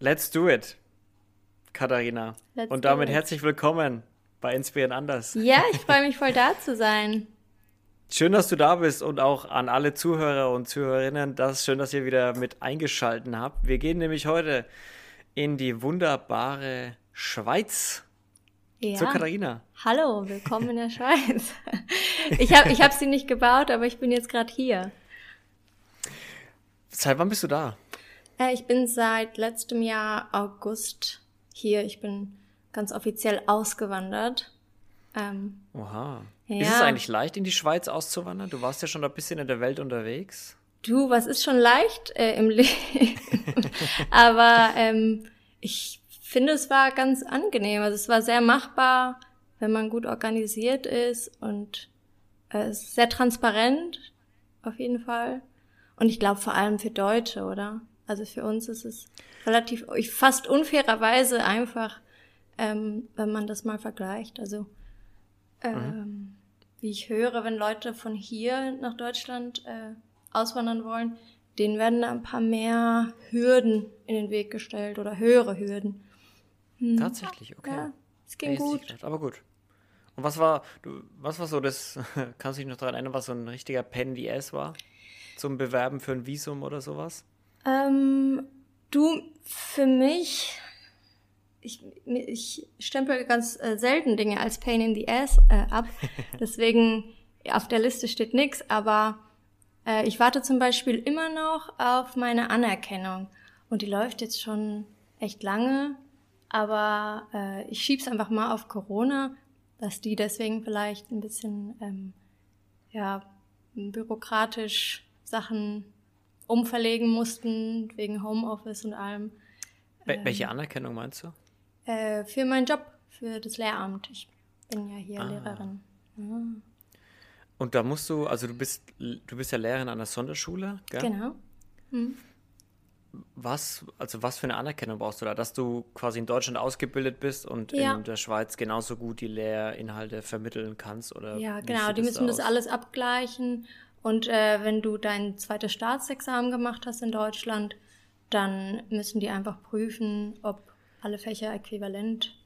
Let's do it, Katharina. Let's Und damit herzlich willkommen bei Inspirieren Anders. Ja, ich freue mich voll da zu sein. Schön, dass du da bist und auch an alle Zuhörer und Zuhörerinnen. Das ist schön, dass ihr wieder mit eingeschalten habt. Wir gehen nämlich heute in die wunderbare Schweiz Ja. zu Katharina. Hallo, willkommen in der Schweiz. Ich habe ich hab sie nicht gebaut, aber ich bin jetzt gerade hier. Seit wann bist du da? Äh, ich bin seit letztem Jahr August hier. Ich bin ganz offiziell ausgewandert. Ähm, Oha. Ja. Ist es eigentlich leicht, in die Schweiz auszuwandern? Du warst ja schon ein bisschen in der Welt unterwegs. du, was ist schon leicht äh, im Leben? aber ähm, ich finde, es war ganz angenehm. Also es war sehr machbar, wenn man gut organisiert ist und äh, es ist sehr transparent, auf jeden Fall. Und ich glaube vor allem für Deutsche, oder? Also für uns ist es relativ, fast unfairerweise einfach, ähm, wenn man das mal vergleicht. Also ähm, wie ich höre, wenn Leute von hier nach Deutschland äh, auswandern wollen, denen werden da ein paar mehr Hürden in den Weg gestellt oder höhere Hürden. Tatsächlich, okay. Ja, es ging nicht gut. gedacht, aber gut. Und was war, du, was war so das, kannst du dich noch daran erinnern, was so ein richtiger Pen DS war? Zum Bewerben für ein Visum oder sowas? Ähm, du, für mich, ich, ich stempel ganz äh, selten Dinge als Pain in the Ass äh, ab. Deswegen auf der Liste steht nix, aber äh, ich warte zum Beispiel immer noch auf meine Anerkennung. Und die läuft jetzt schon echt lange, aber äh, ich schieb's einfach mal auf Corona, dass die deswegen vielleicht ein bisschen ähm, ja, bürokratisch Sachen umverlegen mussten, wegen Homeoffice und allem. Wel- Welche Anerkennung meinst du? Äh, für meinen Job, für das Lehramt. Ich bin ja hier Ah. Lehrerin. Und da musst du, also du bist, du bist ja Lehrerin an der Sonderschule, gell? Genau. Was, also was für eine Anerkennung brauchst du da? Dass du quasi in Deutschland ausgebildet bist und Ja. in der Schweiz genauso gut die Lehrinhalte vermitteln kannst? Oder Ja, genau. Die müssen das aus? alles abgleichen. Und äh, wenn du dein zweites Staatsexamen gemacht hast in Deutschland, dann müssen die einfach prüfen, ob alle Fächer äquivalent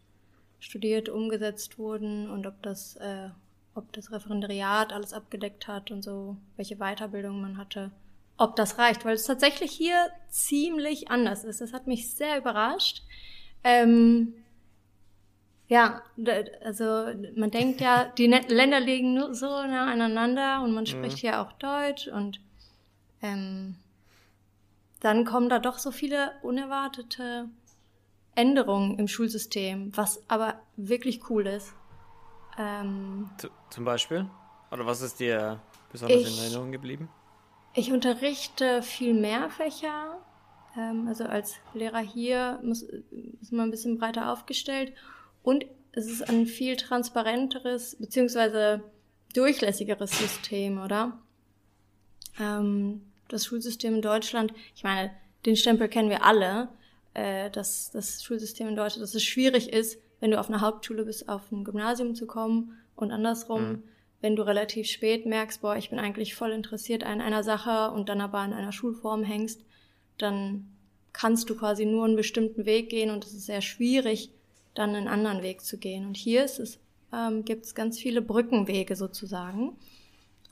studiert, umgesetzt wurden und ob das, äh, ob das Referendariat alles abgedeckt hat und so, welche Weiterbildung man hatte, ob das reicht, weil es tatsächlich hier ziemlich anders ist. Das hat mich sehr überrascht. Ähm, ja, also man denkt ja, die Länder liegen nur so nah aneinander und man spricht hier auch Deutsch und ähm, dann kommen da doch so viele unerwartete Änderungen im Schulsystem, was aber wirklich cool ist. Ähm, Zum Beispiel? Oder was ist dir besonders in Ich- Erinnerung geblieben? Ich unterrichte viel mehr Fächer. Ähm, also als Lehrer hier muss, ist man ein bisschen breiter aufgestellt. Und es ist ein viel transparenteres beziehungsweise durchlässigeres System, oder? Ähm, das Schulsystem in Deutschland, ich meine, den Stempel kennen wir alle, äh, dass das Schulsystem in Deutschland, dass es schwierig ist, wenn du auf einer Hauptschule bist, auf ein Gymnasium zu kommen und andersrum, wenn du relativ spät merkst, boah, ich bin eigentlich voll interessiert an einer Sache und dann aber an einer Schulform hängst, dann kannst du quasi nur einen bestimmten Weg gehen und es ist sehr schwierig, dann einen anderen Weg zu gehen. Und hier ist es, ähm, gibt es ganz viele Brückenwege sozusagen,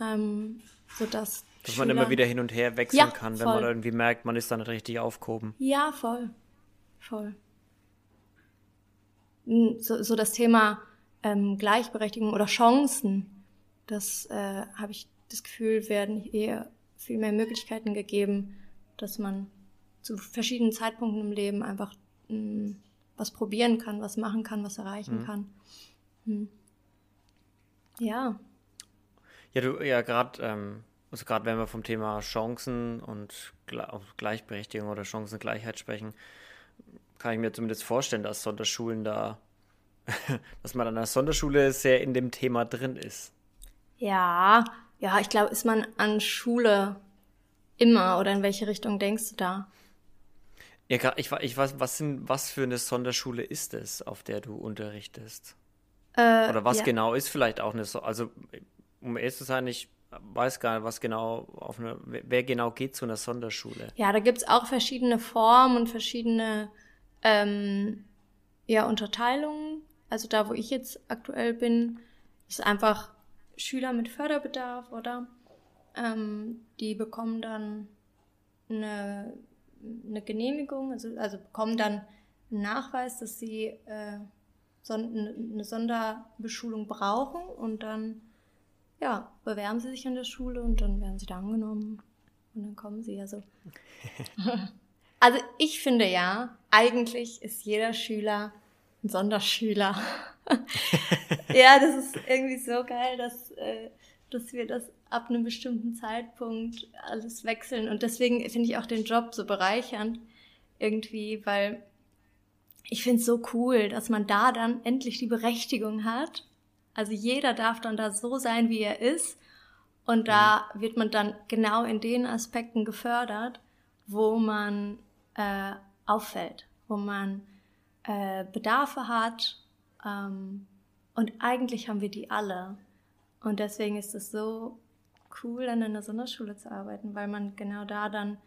ähm, sodass Dass man immer wieder hin und her wechseln Ja, kann, wenn voll. man irgendwie merkt, man ist da nicht richtig aufgehoben. Ja, voll. Voll. Mm, So, so das Thema ähm, Gleichberechtigung oder Chancen, das äh, habe ich das Gefühl, werden eher viel mehr Möglichkeiten gegeben, dass man zu verschiedenen Zeitpunkten im Leben einfach mh, was probieren kann, was machen kann, was erreichen kann. Hm. Ja, Ja, du, ja, gerade, ähm, also gerade wenn wir vom Thema Chancen und Gle Gleichberechtigung oder Chancengleichheit sprechen, kann ich mir zumindest vorstellen, dass Sonderschulen da, dass man an der Sonderschule sehr in dem Thema drin ist. Ja, ja, ich glaube, ist man an Schule immer oder in welche Richtung denkst du da? Ja, ich, ich weiß, was sind, was für eine Sonderschule ist es, auf der du unterrichtest? Äh, Oder was ja. genau ist vielleicht auch eine, so also um ehrlich zu sein, ich weiß gar nicht, was genau auf eine, wer genau geht zu einer Sonderschule. Ja, da gibt's auch verschiedene Formen und verschiedene ähm, ja Unterteilungen. Also da, wo ich jetzt aktuell bin, ist einfach Schüler mit Förderbedarf, oder? Ähm, die bekommen dann eine, eine Genehmigung, also, also bekommen dann einen Nachweis, dass sie äh, eine Sonderbeschulung brauchen und dann ja, bewerben sie sich an der Schule und dann werden sie da angenommen und dann kommen sie also. also ich finde ja, eigentlich ist jeder Schüler ein Sonderschüler. ja, das ist irgendwie so geil, dass, äh, dass wir das ab einem bestimmten Zeitpunkt alles wechseln. Und deswegen finde ich auch den Job so bereichernd irgendwie, weil ich finde es so cool, dass man da dann endlich die Berechtigung hat. Also jeder darf dann da so sein, wie er ist. Und da mhm. wird man dann genau in den Aspekten gefördert, wo man äh, auffällt, wo man äh, Bedarfe hat. Ähm, und eigentlich haben wir die alle. Und deswegen ist es so cool, an einer Sonderschule zu arbeiten, weil man genau da dann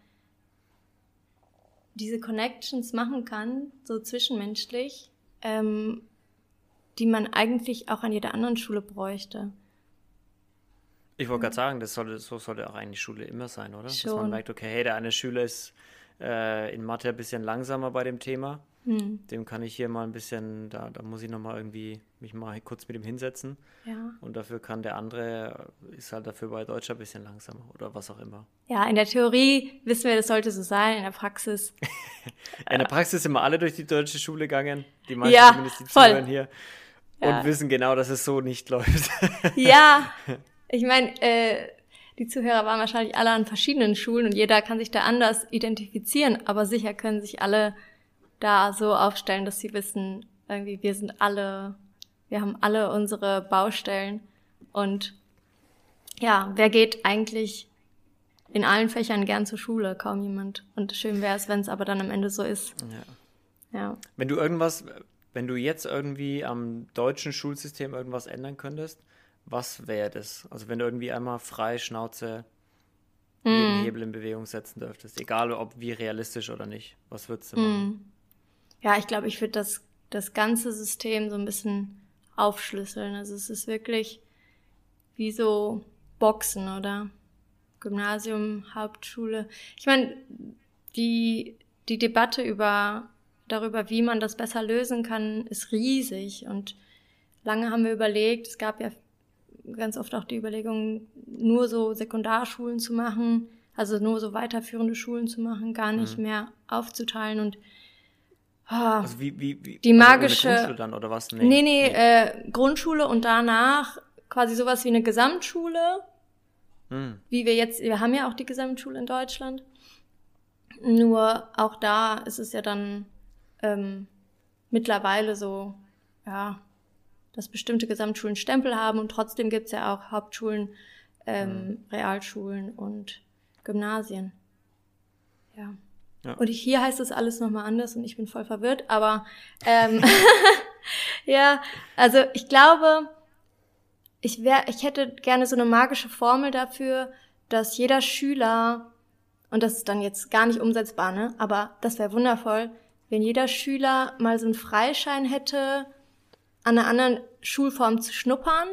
diese Connections machen kann, so zwischenmenschlich, ähm, die man eigentlich auch an jeder anderen Schule bräuchte. Ich wollte gerade sagen, das sollte, so sollte auch eigentlich Schule immer sein, oder? Schon. Dass man merkt, okay, hey, der eine Schüler ist äh, in Mathe ein bisschen langsamer bei dem Thema. Hm. Dem kann ich hier mal ein bisschen, da, da muss ich nochmal irgendwie mich mal kurz mit ihm hinsetzen. Ja. Und dafür kann der andere, ist halt dafür bei Deutsch ein bisschen langsamer oder was auch immer. Ja, in der Theorie wissen wir, das sollte so sein, in der Praxis. in der Praxis sind wir alle durch die deutsche Schule gegangen, die meisten ja, zumindest die voll. zuhören hier. Ja. Und wissen genau, dass es so nicht läuft. ja, ich meine, äh, die Zuhörer waren wahrscheinlich alle an verschiedenen Schulen und jeder kann sich da anders identifizieren, aber sicher können sich alle da so aufstellen, dass sie wissen, irgendwie, wir sind alle, wir haben alle unsere Baustellen und ja, wer geht eigentlich in allen Fächern gern zur Schule? Kaum jemand. Und schön wäre es, wenn es aber dann am Ende so ist. Ja. ja. Wenn du irgendwas, wenn du jetzt irgendwie am deutschen Schulsystem irgendwas ändern könntest, was wäre das? Also wenn du irgendwie einmal frei Schnauze jeden mm. Hebel in Bewegung setzen dürftest, egal ob wie realistisch oder nicht, was würdest du machen? Ja, ich glaube, ich würde das, das ganze System so ein bisschen aufschlüsseln. Also es ist wirklich wie so Boxen oder Gymnasium, Hauptschule. Ich meine, die, die Debatte über, darüber, wie man das besser lösen kann, ist riesig. Und lange haben wir überlegt, es gab ja ganz oft auch die Überlegung, nur so Sekundarschulen zu machen, also nur so weiterführende Schulen zu machen, gar nicht mhm. mehr aufzuteilen. Und Ah, also wie, wie, wie, die also magische. Also Grundschule dann oder was? Nee, nee, nee, nee. Äh, Grundschule und danach quasi sowas wie eine Gesamtschule. Hm. Wie wir jetzt, wir haben ja auch die Gesamtschule in Deutschland. Nur auch da ist es ja dann ähm, mittlerweile so, ja, dass bestimmte Gesamtschulen Stempel haben und trotzdem gibt's ja auch Hauptschulen, ähm, hm. Realschulen und Gymnasien. Ja. Ja. Und hier heißt das alles nochmal anders und ich bin voll verwirrt, aber ähm, ja, also ich glaube, ich wär, ich hätte gerne so eine magische Formel dafür, dass jeder Schüler, und das ist dann jetzt gar nicht umsetzbar, ne? Aber das wäre wundervoll, wenn jeder Schüler mal so einen Freischein hätte, an einer anderen Schulform zu schnuppern.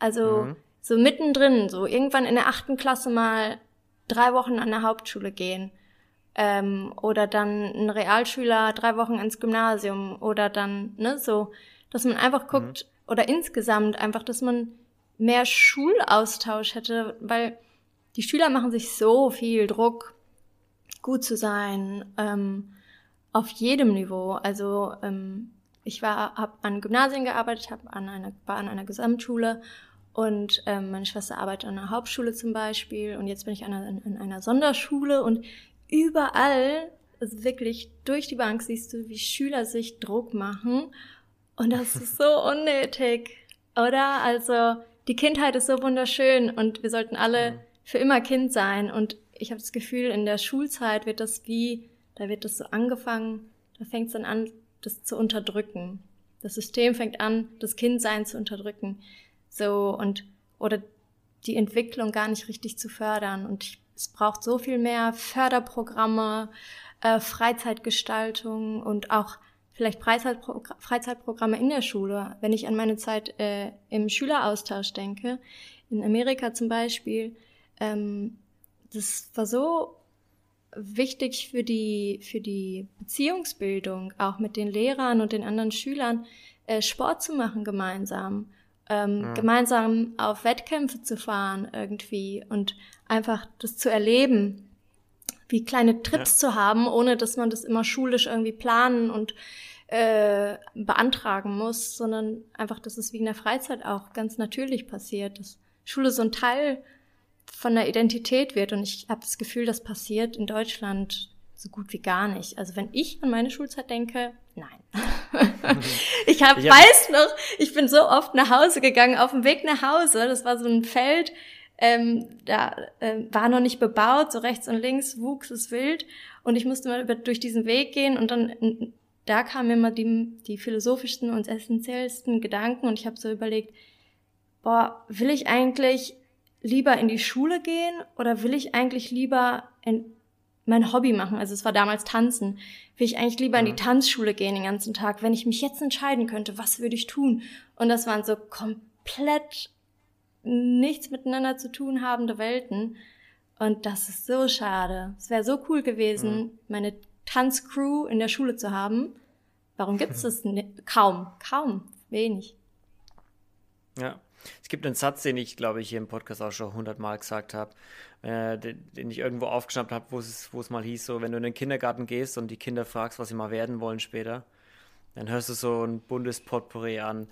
Also mhm. so mittendrin, so irgendwann in der achten Klasse mal drei Wochen an der Hauptschule gehen ähm, oder dann ein Realschüler drei Wochen ins Gymnasium oder dann, ne, so, dass man einfach guckt, mhm. oder insgesamt einfach, dass man mehr Schulaustausch hätte, weil die Schüler machen sich so viel Druck, gut zu sein, ähm, auf jedem Niveau. Also ähm, ich war, habe an Gymnasien gearbeitet, habe an einer, war an einer Gesamtschule und ähm, meine Schwester arbeitet an einer Hauptschule zum Beispiel und jetzt bin ich an einer, an einer Sonderschule und überall, also wirklich durch die Bank siehst du, wie Schüler sich Druck machen. Und das ist so unnötig, oder? Also die Kindheit ist so wunderschön und wir sollten alle für immer Kind sein. Und ich habe das Gefühl, in der Schulzeit wird das wie, da wird das so angefangen, da fängt es dann an, das zu unterdrücken. Das System fängt an, das Kindsein zu unterdrücken. So und oder die Entwicklung gar nicht richtig zu fördern. Und ich es braucht so viel mehr Förderprogramme, äh, Freizeitgestaltung und auch vielleicht Freizeitpro Freizeitprogramme in der Schule. Wenn ich an meine Zeit äh, im Schüleraustausch denke, in Amerika zum Beispiel, ähm, das war so wichtig für die, für die Beziehungsbildung, auch mit den Lehrern und den anderen Schülern, äh, Sport zu machen gemeinsam, ähm, ja. gemeinsam auf Wettkämpfe zu fahren irgendwie und einfach das zu erleben, wie kleine Trips ja. zu haben, ohne dass man das immer schulisch irgendwie planen und äh, beantragen muss, sondern einfach, dass es wie in der Freizeit auch ganz natürlich passiert, dass Schule so ein Teil von der Identität wird. Und ich habe das Gefühl, das passiert in Deutschland so gut wie gar nicht. Also wenn ich an meine Schulzeit denke, nein. Ich hab, ich hab, weiß noch, ich bin so oft nach Hause gegangen, auf dem Weg nach Hause, das war so ein Feld, ähm, da äh, war noch nicht bebaut, so rechts und links wuchs es wild. Und ich musste mal über, durch diesen Weg gehen und dann da kamen immer die, die philosophischsten und essentiellsten Gedanken. Und ich habe so überlegt, boah, will ich eigentlich lieber in die Schule gehen oder will ich eigentlich lieber in mein Hobby machen? Also es war damals Tanzen. Will ich eigentlich lieber in die. Tanzschule gehen den ganzen Tag? Wenn ich mich jetzt entscheiden könnte, was würde ich tun? Und das waren so komplett nichts miteinander zu tun habende Welten. Und das ist so schade. Es wäre so cool gewesen, mhm. meine Tanzcrew in der Schule zu haben. Warum gibt es das kaum? Kaum. Wenig. Ja. Es gibt einen Satz, den ich, glaube ich, hier im Podcast auch schon hundertmal gesagt habe, äh, den, den, ich irgendwo aufgeschnappt habe, wo es, wo es mal hieß, so, wenn du in den Kindergarten gehst und die Kinder fragst, was sie mal werden wollen später, dann hörst du so ein Bundespotpourri an.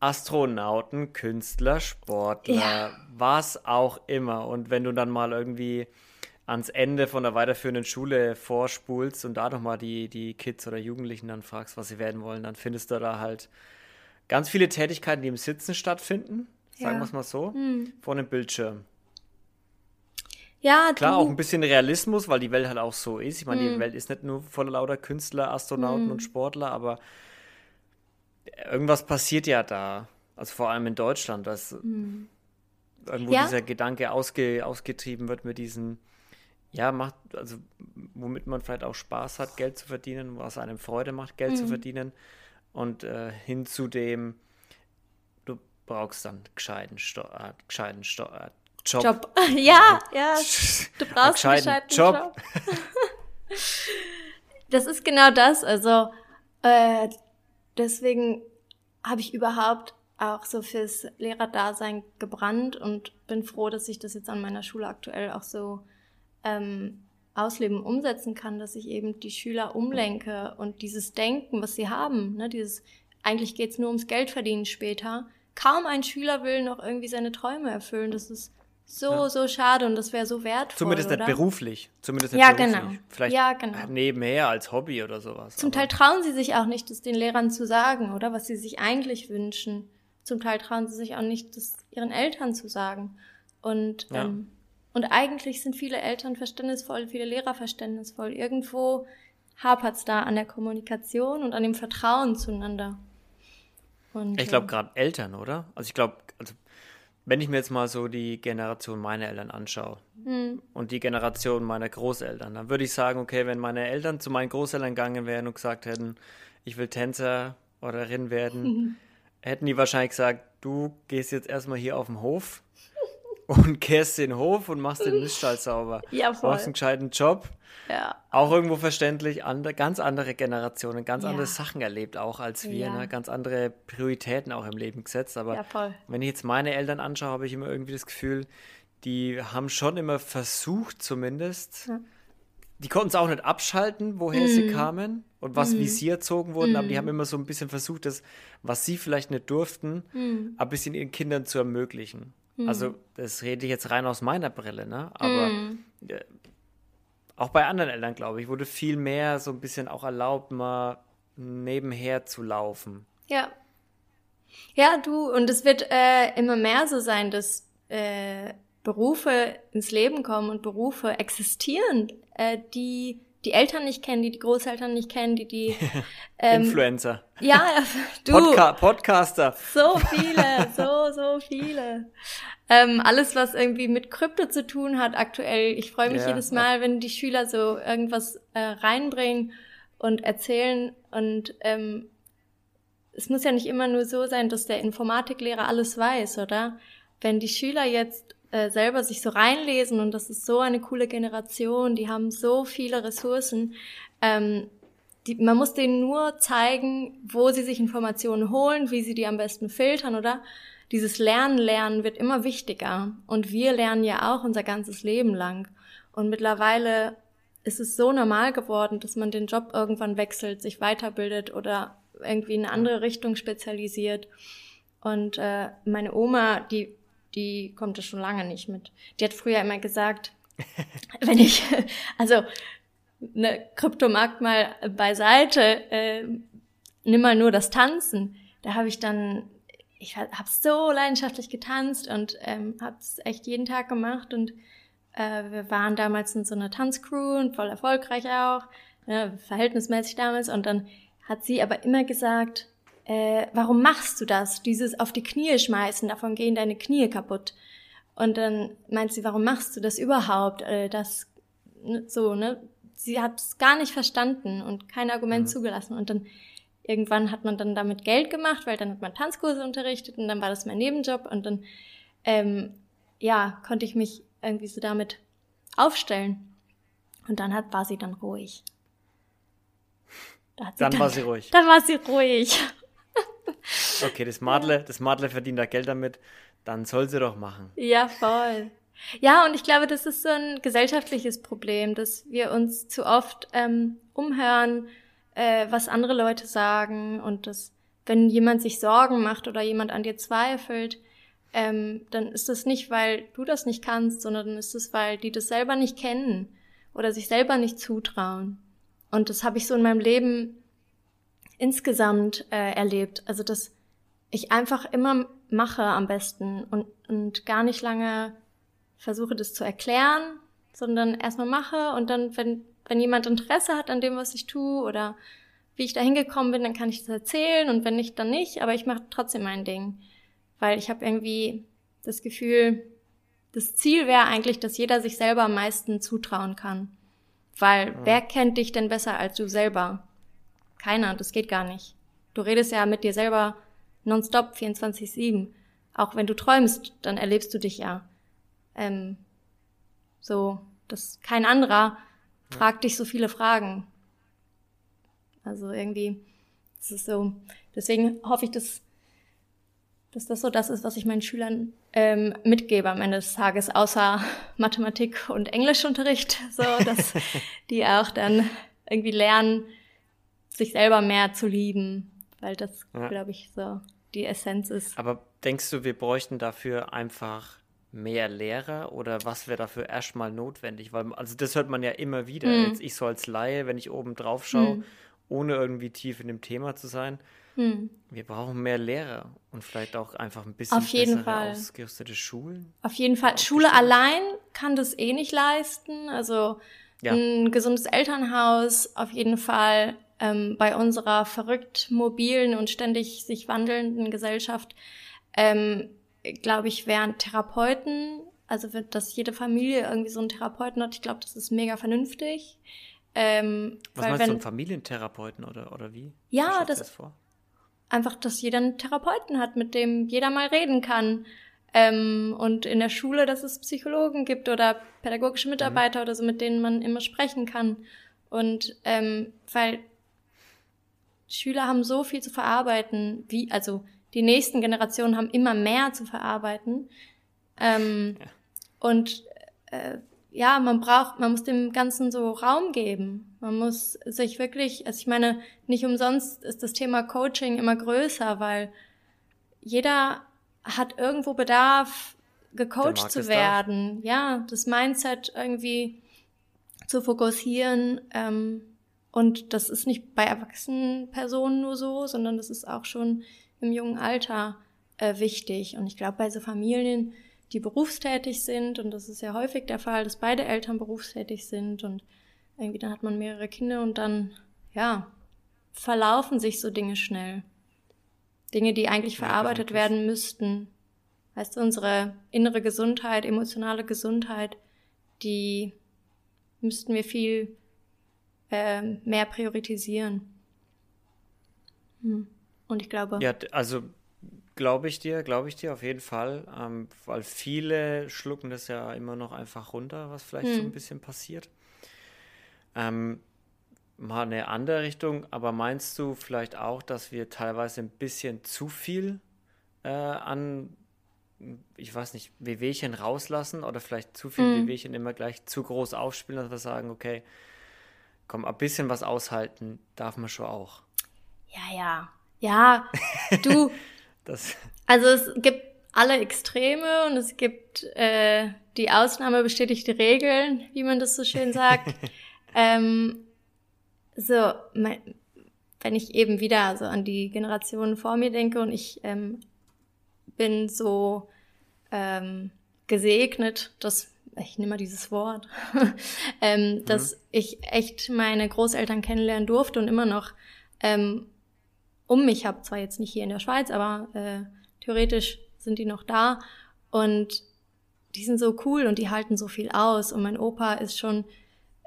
Astronauten, Künstler, Sportler, ja. was auch immer. Und wenn du dann mal irgendwie ans Ende von der weiterführenden Schule vorspulst und da nochmal die, die Kids oder Jugendlichen dann fragst, was sie werden wollen, dann findest du da halt ganz viele Tätigkeiten, die im Sitzen stattfinden, sagen ja. wir es mal so, hm. vor einem Bildschirm. Ja, Klar, auch ein bisschen Realismus, weil die Welt halt auch so ist. Ich meine, hm. die Welt ist nicht nur voller lauter Künstler, Astronauten hm. und Sportler, aber irgendwas passiert ja da. Also vor allem in Deutschland, dass hm. irgendwo ja. dieser Gedanke ausge, ausgetrieben wird mit diesen, ja, macht, also womit man vielleicht auch Spaß hat, Geld zu verdienen, was einem Freude macht, Geld zu hm. verdienen und äh, hin zu dem, du brauchst dann gescheiten, Sto äh, gescheiten Sto äh, Job. Job. Ja, ja. Du brauchst einen gescheiten Job. Job. das ist genau das. Also äh, deswegen habe ich überhaupt auch so fürs Lehrerdasein gebrannt und bin froh, dass ich das jetzt an meiner Schule aktuell auch so ähm, ausleben, umsetzen kann, dass ich eben die Schüler umlenke und dieses Denken, was sie haben, ne, dieses, eigentlich geht's nur ums Geld verdienen später. Kaum ein Schüler will noch irgendwie seine Träume erfüllen. Das ist so, ja. so schade und das wäre so wertvoll. Zumindest oder? nicht beruflich. Zumindest nicht ja, beruflich. genau. Vielleicht ja, genau. nebenher als Hobby oder sowas. Zum Teil trauen sie sich auch nicht, das den Lehrern zu sagen, oder? Was sie sich eigentlich wünschen. Zum Teil trauen sie sich auch nicht, das ihren Eltern zu sagen. Und ja. ähm, und eigentlich sind viele Eltern verständnisvoll, viele Lehrer verständnisvoll. Irgendwo hapert es da an der Kommunikation und an dem Vertrauen zueinander. Und, ich glaube äh, gerade Eltern, oder? Also ich glaube, also wenn ich mir jetzt mal so die Generation meiner Eltern anschaue hm. und die Generation meiner Großeltern, dann würde ich sagen, okay, wenn meine Eltern zu meinen Großeltern gegangen wären und gesagt hätten, ich will Tänzer oder Rin werden, hätten die wahrscheinlich gesagt, du gehst jetzt erstmal hier auf den Hof und kehrst den Hof und machst den Miststall sauber. Ja, voll. Du hast einen gescheiten Job. Ja. Auch irgendwo verständlich, andere, ganz andere Generationen, ganz ja. andere Sachen erlebt auch als wir, ja. ne? ganz andere Prioritäten auch im Leben gesetzt. Aber ja, wenn ich jetzt meine Eltern anschaue, habe ich immer irgendwie das Gefühl, die haben schon immer versucht, zumindest. Die konnten es auch nicht abschalten, woher mm. sie mhm. kamen und was mm. wie sie erzogen wurden, aber die mhm. haben immer so ein bisschen versucht, das, was sie vielleicht nicht durften, mhm. ein bisschen ihren Kindern zu ermöglichen. Also, das rede ich jetzt rein aus meiner Brille, ne? Aber mm. äh, auch bei anderen Eltern, glaube ich, wurde viel mehr so ein bisschen auch erlaubt, mal nebenher zu laufen. Ja. Ja, du, und es wird äh, immer mehr so sein, dass äh, Berufe ins Leben kommen und Berufe existieren, äh, die die Eltern nicht kennen, die die Großeltern nicht kennen, die die ähm, Influencer. Ja, du. Podca Podcaster. So viele, so, so viele. Ähm, alles, was irgendwie mit Krypto zu tun hat aktuell. Ich freue mich ja, jedes Mal, wenn die Schüler so irgendwas äh, reinbringen und erzählen. Und ähm, es muss ja nicht immer nur so sein, dass der Informatiklehrer alles weiß, oder? Wenn die Schüler jetzt äh, selber sich so reinlesen und das ist so eine coole Generation, die haben so viele Ressourcen. Ähm, die, man muss denen nur zeigen, wo sie sich Informationen holen, wie sie die am besten filtern, oder? Dieses Lernen, Lernen wird immer wichtiger. Und wir lernen ja auch unser ganzes Leben lang. Und mittlerweile ist es so normal geworden, dass man den Job irgendwann wechselt, sich weiterbildet oder irgendwie in eine andere Richtung spezialisiert. Und äh, meine Oma, die die kommt das schon lange nicht mit. Die hat früher immer gesagt, wenn ich, also ne, Kryptomarkt mal beiseite, äh, nimm mal nur das Tanzen. Da habe ich dann, ich habe so leidenschaftlich getanzt und ähm, habe es echt jeden Tag gemacht und äh, wir waren damals in so einer Tanzcrew und voll erfolgreich auch, ne, verhältnismäßig damals und dann hat sie aber immer gesagt, äh, warum machst du das? Dieses auf die Knie schmeißen, davon gehen deine Knie kaputt. Und dann meint sie, warum machst du das überhaupt? Äh, das ne, so, ne? Sie hat es gar nicht verstanden und kein Argument mhm. zugelassen. Und dann irgendwann hat man dann damit Geld gemacht, weil dann hat man Tanzkurse unterrichtet und dann war das mein Nebenjob und dann ähm, ja konnte ich mich irgendwie so damit aufstellen. Und dann hat, war sie dann ruhig. Da dann, dann war sie ruhig. Dann war sie ruhig. Okay, das Madle, das Madle verdient da Geld damit, dann soll sie doch machen. Ja, voll. Ja, und ich glaube, das ist so ein gesellschaftliches Problem, dass wir uns zu oft ähm, umhören, äh, was andere Leute sagen und dass, wenn jemand sich Sorgen macht oder jemand an dir zweifelt, ähm, dann ist das nicht, weil du das nicht kannst, sondern dann ist es, weil die das selber nicht kennen oder sich selber nicht zutrauen. Und das habe ich so in meinem Leben insgesamt äh, erlebt. Also dass ich einfach immer mache am besten und, und gar nicht lange versuche, das zu erklären, sondern erstmal mache und dann, wenn, wenn jemand Interesse hat an dem, was ich tue oder wie ich da hingekommen bin, dann kann ich das erzählen und wenn nicht, dann nicht, aber ich mache trotzdem mein Ding. Weil ich habe irgendwie das Gefühl, das Ziel wäre eigentlich, dass jeder sich selber am meisten zutrauen kann. Weil ja. wer kennt dich denn besser als du selber? Keiner, das geht gar nicht. Du redest ja mit dir selber nonstop 24-7. Auch wenn du träumst, dann erlebst du dich ja. Ähm, so, dass kein anderer fragt dich so viele Fragen. Also irgendwie, das ist so. Deswegen hoffe ich, dass, dass das so das ist, was ich meinen Schülern ähm, mitgebe am Ende des Tages, außer Mathematik und Englischunterricht, so dass die auch dann irgendwie lernen, sich selber mehr zu lieben, weil das, ja. glaube ich, so die Essenz ist. Aber denkst du, wir bräuchten dafür einfach mehr Lehrer oder was wäre dafür erstmal notwendig? Weil, also das hört man ja immer wieder. Hm. Jetzt ich so als Laie, wenn ich oben drauf schaue, hm. ohne irgendwie tief in dem Thema zu sein. Hm. Wir brauchen mehr Lehrer und vielleicht auch einfach ein bisschen Auf jeden Fall. ausgerüstete Schulen. Auf jeden Fall. Schule allein kann das eh nicht leisten. Also ja. ein gesundes Elternhaus auf jeden Fall ähm, bei unserer verrückt mobilen und ständig sich wandelnden Gesellschaft, ähm, glaube ich, wären Therapeuten, also dass jede Familie irgendwie so einen Therapeuten hat, ich glaube, das ist mega vernünftig. Ähm, Was weil, meinst wenn, du, einen Familientherapeuten oder, oder wie? Ja, das, das vor? einfach, dass jeder einen Therapeuten hat, mit dem jeder mal reden kann. Ähm, und in der Schule, dass es Psychologen gibt oder pädagogische Mitarbeiter mhm. oder so, mit denen man immer sprechen kann. Und ähm, weil Schüler haben so viel zu verarbeiten, wie, also die nächsten Generationen haben immer mehr zu verarbeiten. Ähm, ja. Und äh, ja, man braucht, man muss dem Ganzen so Raum geben. Man muss sich wirklich, also ich meine, nicht umsonst ist das Thema Coaching immer größer, weil jeder hat irgendwo Bedarf, gecoacht zu werden. Da. Ja, das Mindset irgendwie zu fokussieren. Ähm, und das ist nicht bei erwachsenen Personen nur so, sondern das ist auch schon im jungen Alter äh, wichtig. Und ich glaube, bei so Familien, die berufstätig sind, und das ist ja häufig der Fall, dass beide Eltern berufstätig sind und irgendwie dann hat man mehrere Kinder und dann, ja, verlaufen sich so Dinge schnell. Dinge, die eigentlich verarbeitet werden müssten. Weißt du, unsere innere Gesundheit, emotionale Gesundheit, die müssten wir viel äh, mehr priorisieren. Hm. Und ich glaube. Ja, also glaube ich dir, glaube ich dir auf jeden Fall, ähm, weil viele schlucken das ja immer noch einfach runter, was vielleicht hm. so ein bisschen passiert. Ähm, mal eine andere Richtung, aber meinst du vielleicht auch, dass wir teilweise ein bisschen zu viel äh, an, ich weiß nicht, Wehwehchen rauslassen oder vielleicht zu viel mhm. Wehwehchen immer gleich zu groß aufspielen, dass wir sagen, okay, komm, ein bisschen was aushalten darf man schon auch. Ja, ja. Ja, du. das. Also es gibt alle Extreme und es gibt äh, die Ausnahme bestätigt die Regeln, wie man das so schön sagt. ähm, so, mein, wenn ich eben wieder so an die Generationen vor mir denke und ich ähm, bin so ähm, gesegnet, dass ich nehme mal dieses Wort, ähm, mhm. dass ich echt meine Großeltern kennenlernen durfte und immer noch ähm, um mich habe, zwar jetzt nicht hier in der Schweiz, aber äh, theoretisch sind die noch da. Und die sind so cool und die halten so viel aus. Und mein Opa ist schon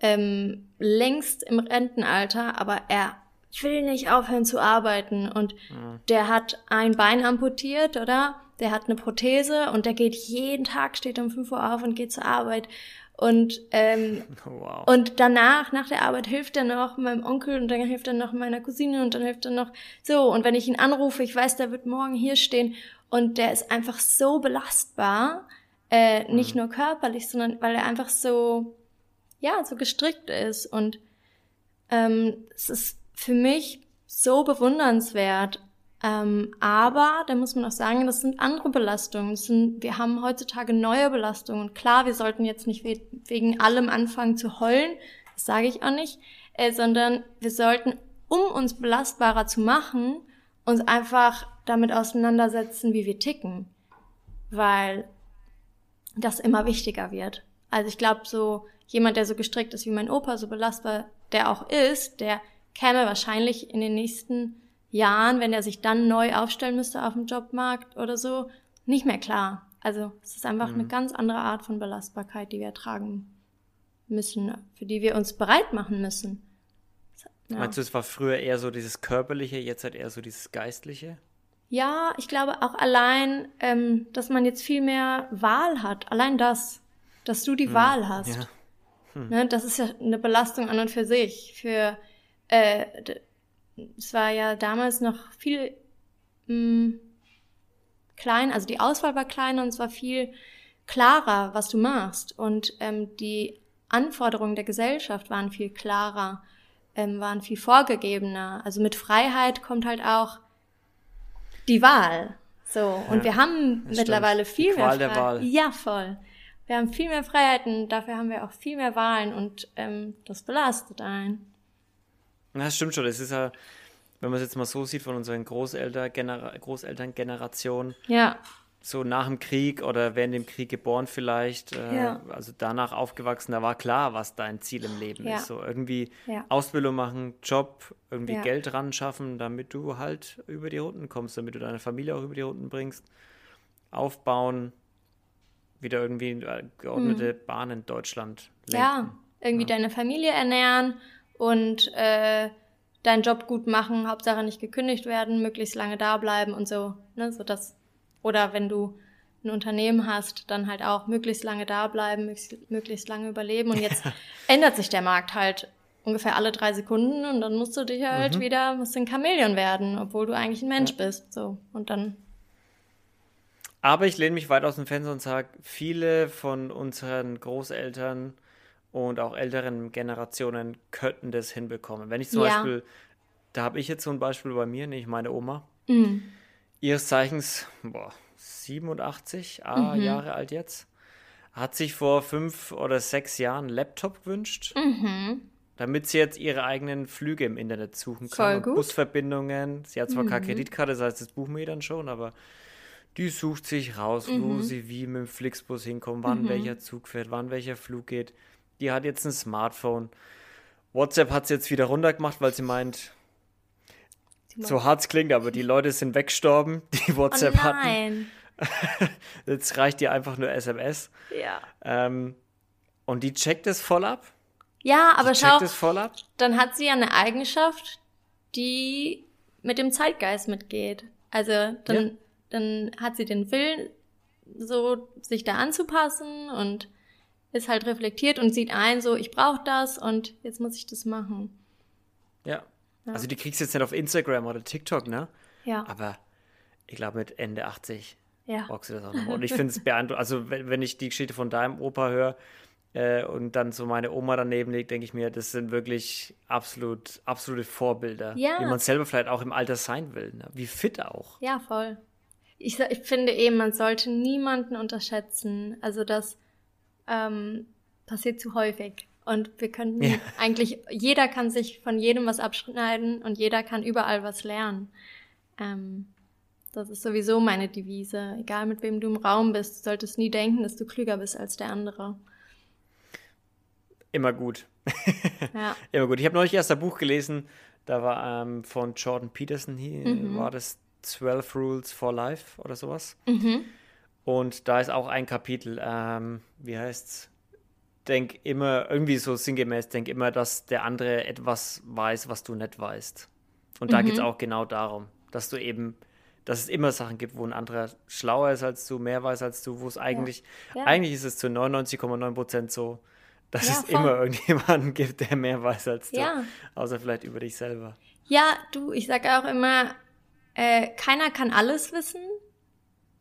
ähm, längst im Rentenalter, aber er will nicht aufhören zu arbeiten und mhm. der hat ein Bein amputiert, oder? Der hat eine Prothese und der geht jeden Tag, steht um 5 Uhr auf und geht zur Arbeit. Und, ähm, wow. und danach, nach der Arbeit, hilft er noch meinem Onkel und dann hilft er noch meiner Cousine und dann hilft er noch so. Und wenn ich ihn anrufe, ich weiß, der wird morgen hier stehen und der ist einfach so belastbar, äh, nicht mhm. nur körperlich, sondern weil er einfach so, ja, so gestrickt ist. Und ähm, es ist für mich so bewundernswert. Ähm, aber da muss man auch sagen, das sind andere Belastungen. Das sind, wir haben heutzutage neue Belastungen. Und klar, wir sollten jetzt nicht we wegen allem anfangen zu heulen, das sage ich auch nicht, äh, sondern wir sollten, um uns belastbarer zu machen, uns einfach damit auseinandersetzen, wie wir ticken. Weil das immer wichtiger wird. Also ich glaube, so jemand, der so gestrickt ist wie mein Opa, so belastbar der auch ist, der käme wahrscheinlich in den nächsten Jahren, wenn er sich dann neu aufstellen müsste auf dem Jobmarkt oder so, nicht mehr klar. Also es ist einfach mhm. eine ganz andere Art von Belastbarkeit, die wir ertragen müssen, für die wir uns bereit machen müssen. Ja. Meinst du, es war früher eher so dieses Körperliche, jetzt halt eher so dieses Geistliche? Ja, ich glaube auch allein, ähm, dass man jetzt viel mehr Wahl hat. Allein das, dass du die mhm. Wahl hast. Ja. Hm. Ne, das ist ja eine Belastung an und für sich. Für äh, es war ja damals noch viel mh, hm, klein, also die Auswahl war kleiner und es war viel klarer, was du machst. Und ähm, die Anforderungen der Gesellschaft waren viel klarer, ähm, waren viel vorgegebener. Also mit Freiheit kommt halt auch die Wahl. So, und ja, wir haben mittlerweile viel die Qual mehr Freiheit. Ja, voll wir haben viel mehr Freiheiten, dafür haben wir auch viel mehr Wahlen und ähm, das belastet einen. Das stimmt schon. Das ist ja, wenn man es jetzt mal so sieht von unseren Großeltern, Genera Großelterngeneration, ja. so nach dem Krieg oder während dem Krieg geboren vielleicht, äh, ja. also danach aufgewachsen, da war klar, was dein Ziel im Leben ja. ist. So irgendwie ja. Ausbildung machen, Job, irgendwie Geld ran schaffen, damit du halt über die Runden kommst, damit du deine Familie auch über die Runden bringst, aufbauen, wieder irgendwie äh, geordnete mhm. Bahn in Deutschland lenken. Ja, irgendwie deine Familie ernähren und äh, deinen Job gut machen, Hauptsache nicht gekündigt werden, möglichst lange da bleiben und so, ne, so das oder wenn du ein Unternehmen hast, dann halt auch möglichst lange da bleiben, möglichst, möglichst lange überleben und jetzt ändert sich der Markt halt ungefähr alle drei Sekunden und dann musst du dich halt mhm. wieder, musst ein Chamäleon werden, obwohl du eigentlich ein Mensch ja. bist, so und dann aber ich lehne mich weit aus dem Fenster und sage, viele von unseren Großeltern und auch älteren Generationen könnten das hinbekommen. Wenn ich zum ja. Beispiel, da habe ich jetzt so ein Beispiel bei mir, nämlich meine Oma, mhm. ihres Zeichens, boah, 87 ah, mhm. Jahre alt jetzt, hat sich vor fünf oder sechs Jahren einen Laptop gewünscht, mhm. damit sie jetzt ihre eigenen Flüge im Internet suchen kann. Busverbindungen. Sie hat zwar keine mhm. Kreditkarte, das heißt, das buchen wir dann schon, aber die sucht sich raus, mhm. wo sie wie mit dem Flixbus hinkommt, wann mhm. welcher Zug fährt, wann welcher Flug geht. Die hat jetzt ein Smartphone. WhatsApp hat es jetzt wieder runtergemacht, weil sie meint, so hart es klingt, aber die Leute sind weggestorben, die WhatsApp oh hatten. Jetzt reicht dir einfach nur SMS. Ja. Ähm, und die checkt es voll ab. Ja, aber die schau, checkt es voll ab. dann hat sie ja eine Eigenschaft, die mit dem Zeitgeist mitgeht. Also dann, Ja. dann hat sie den Willen, so sich da anzupassen und ist halt reflektiert und sieht ein, so ich brauche das und jetzt muss ich das machen. Ja. Ja. Also die kriegst du jetzt nicht auf Instagram oder TikTok, ne? Ja, Aber ich glaube mit Ende 80 ja. brauchst du das auch noch. Und ich finde es beeindruckend. Also wenn, wenn ich die Geschichte von deinem Opa höre äh, und dann so meine Oma daneben liegt, denke ich mir, das sind wirklich absolut, absolute Vorbilder. Ja. Wie man selber vielleicht auch im Alter sein will. Ne? Wie fit auch. Ja, voll. Ich, ich finde eben, man sollte niemanden unterschätzen. Also das ähm, passiert zu häufig. Und wir könnten Ja. eigentlich, jeder kann sich von jedem was abschneiden und jeder kann überall was lernen. Ähm, das ist sowieso meine Devise. Egal mit wem du im Raum bist, du solltest nie denken, dass du klüger bist als der andere. Immer gut. Ja. Immer gut. Ich habe neulich erst ein Buch gelesen, da war ähm, von Jordan Peterson hier, Mhm. war das 12 Rules for Life oder sowas. Mhm. Und da ist auch ein Kapitel, ähm, wie heißt's? Denk immer, irgendwie so sinngemäß, denk immer, dass der andere etwas weiß, was du nicht weißt. Und da Mhm. geht es auch genau darum, dass du eben, dass es immer Sachen gibt, wo ein anderer schlauer ist als du, mehr weiß als du, wo es eigentlich, Ja. eigentlich ist es zu 99,9 Prozent so, dass Ja, es voll. immer irgendjemanden gibt, der mehr weiß als du. Ja. Außer vielleicht über dich selber. Ja, du, ich sage auch immer, äh, keiner kann alles wissen.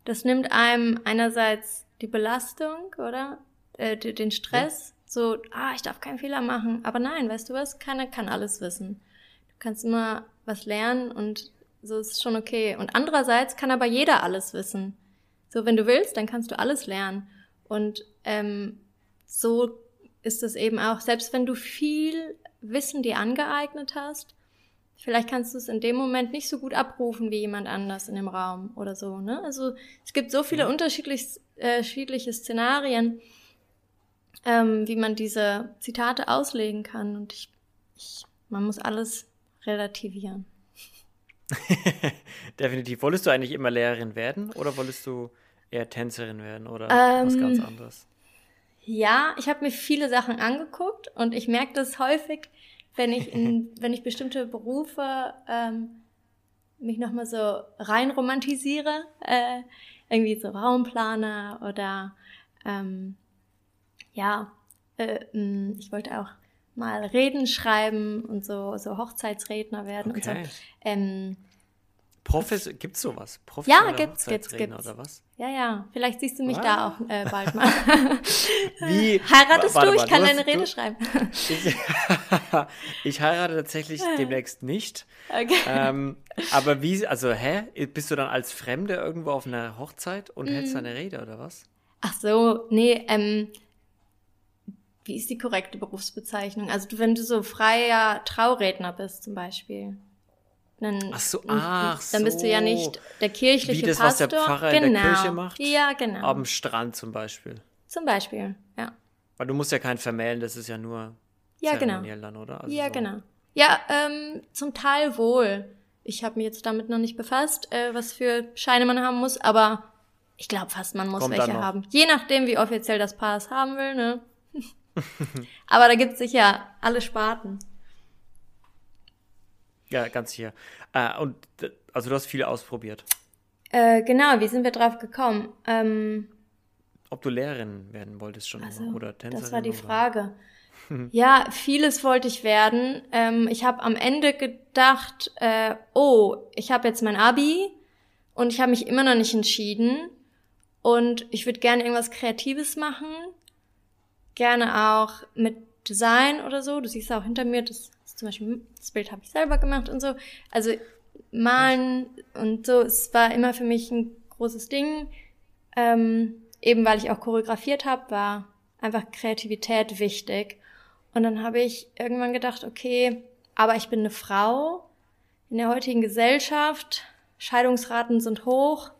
Das nimmt einem einerseits die Belastung, oder? Äh, den Stress. So, ah, ich darf keinen Fehler machen. Aber nein, weißt du was? Keiner kann alles wissen. Du kannst immer was lernen und so ist es schon okay. Und andererseits kann aber jeder alles wissen. So, wenn du willst, dann kannst du alles lernen. Und ähm, so ist es eben auch, selbst wenn du viel Wissen dir angeeignet hast, vielleicht kannst du es in dem Moment nicht so gut abrufen wie jemand anders in dem Raum oder so. Ne? Also es gibt so viele unterschiedlich, äh, unterschiedliche Szenarien, ähm, wie man diese Zitate auslegen kann. Und ich, ich, man muss alles relativieren. Definitiv. Wolltest du eigentlich immer Lehrerin werden oder wolltest du eher Tänzerin werden oder was Ähm, ganz anderes? Ja, ich habe mir viele Sachen angeguckt und ich merke das häufig, wenn ich in, wenn ich bestimmte Berufe ähm, mich nochmal so rein romantisiere, äh, irgendwie so Raumplaner oder ähm, ja, äh, mh, ich wollte auch mal Reden schreiben und so, so Hochzeitsredner werden und so. Okay. Ähm, Profes gibt's sowas? Ja, Professionelle gibt's, gibt's. Oder was? ja, ja, vielleicht siehst du mich Ah. da auch äh, bald mal. Wie? Heiratest Warte du? Ich kann du hast- deine Rede du- schreiben. Ich, ich heirate tatsächlich demnächst nicht. Okay. Ähm, aber wie, also hä? Bist du dann als Fremde irgendwo auf einer Hochzeit und Mhm. hältst eine Rede oder was? Ach so, nee, ähm, wie ist die korrekte Berufsbezeichnung? Also wenn du so freier Trauredner bist zum Beispiel. Dann, Ach so, dann- ach Dann bist du ja nicht der kirchliche Wie das, was Pastor. der Pfarrer in genau. der Kirche macht? Ja, genau. Am Strand zum Beispiel. Zum Beispiel, ja. Weil du musst ja keinen vermählen, das ist ja nur Ja, genau. dann, oder? Also ja, so. genau. Ja, ähm, zum Teil wohl. Ich habe mich jetzt damit noch nicht befasst, äh, was für Scheine man haben muss, aber ich glaube fast, man muss Kommt welche haben. Je nachdem, wie offiziell das Paar es haben will, ne? aber da gibt's sicher alle Sparten. Ja, ganz hier. Äh, und also du hast viel ausprobiert. Äh, genau, wie sind wir drauf gekommen? Ähm, Ob du Lehrerin werden wolltest schon also, oder Tänzerin. das war die oder- Frage. Ja, vieles wollte ich werden. Ähm, ich habe am Ende gedacht, äh, oh, ich habe jetzt mein Abi und ich habe mich immer noch nicht entschieden und ich würde gerne irgendwas Kreatives machen, gerne auch mit Design oder so. Du siehst auch hinter mir, das zum Beispiel das Bild habe ich selber gemacht und so. Also malen und so. Es war immer für mich ein großes Ding. Ähm, eben weil ich auch choreografiert habe, war einfach Kreativität wichtig. Und dann habe ich irgendwann gedacht, okay, aber ich bin eine Frau in der heutigen Gesellschaft, Scheidungsraten sind hoch.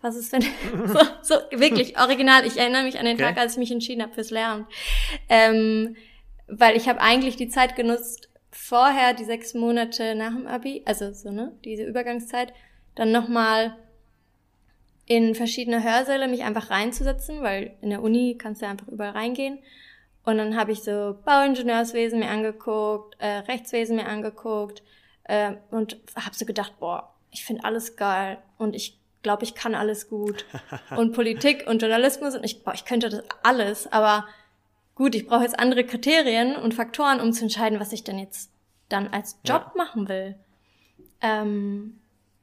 Was ist, wenn so, so wirklich original? Ich erinnere mich an den Okay. Tag, als ich mich entschieden habe fürs Lernen. Ähm, weil ich habe eigentlich die Zeit genutzt, vorher die sechs Monate nach dem Abi, also so, ne, diese Übergangszeit, dann nochmal in verschiedene Hörsäle mich einfach reinzusetzen, weil in der Uni kannst du einfach überall reingehen. Und dann habe ich so Bauingenieurswesen mir angeguckt, äh, Rechtswesen mir angeguckt äh, und habe so gedacht, boah, ich finde alles geil und ich glaube, ich kann alles gut. und Politik und Journalismus und ich, boah, ich könnte das alles, aber gut, ich brauche jetzt andere Kriterien und Faktoren, um zu entscheiden, was ich denn jetzt dann als Job ja. machen will. Ähm,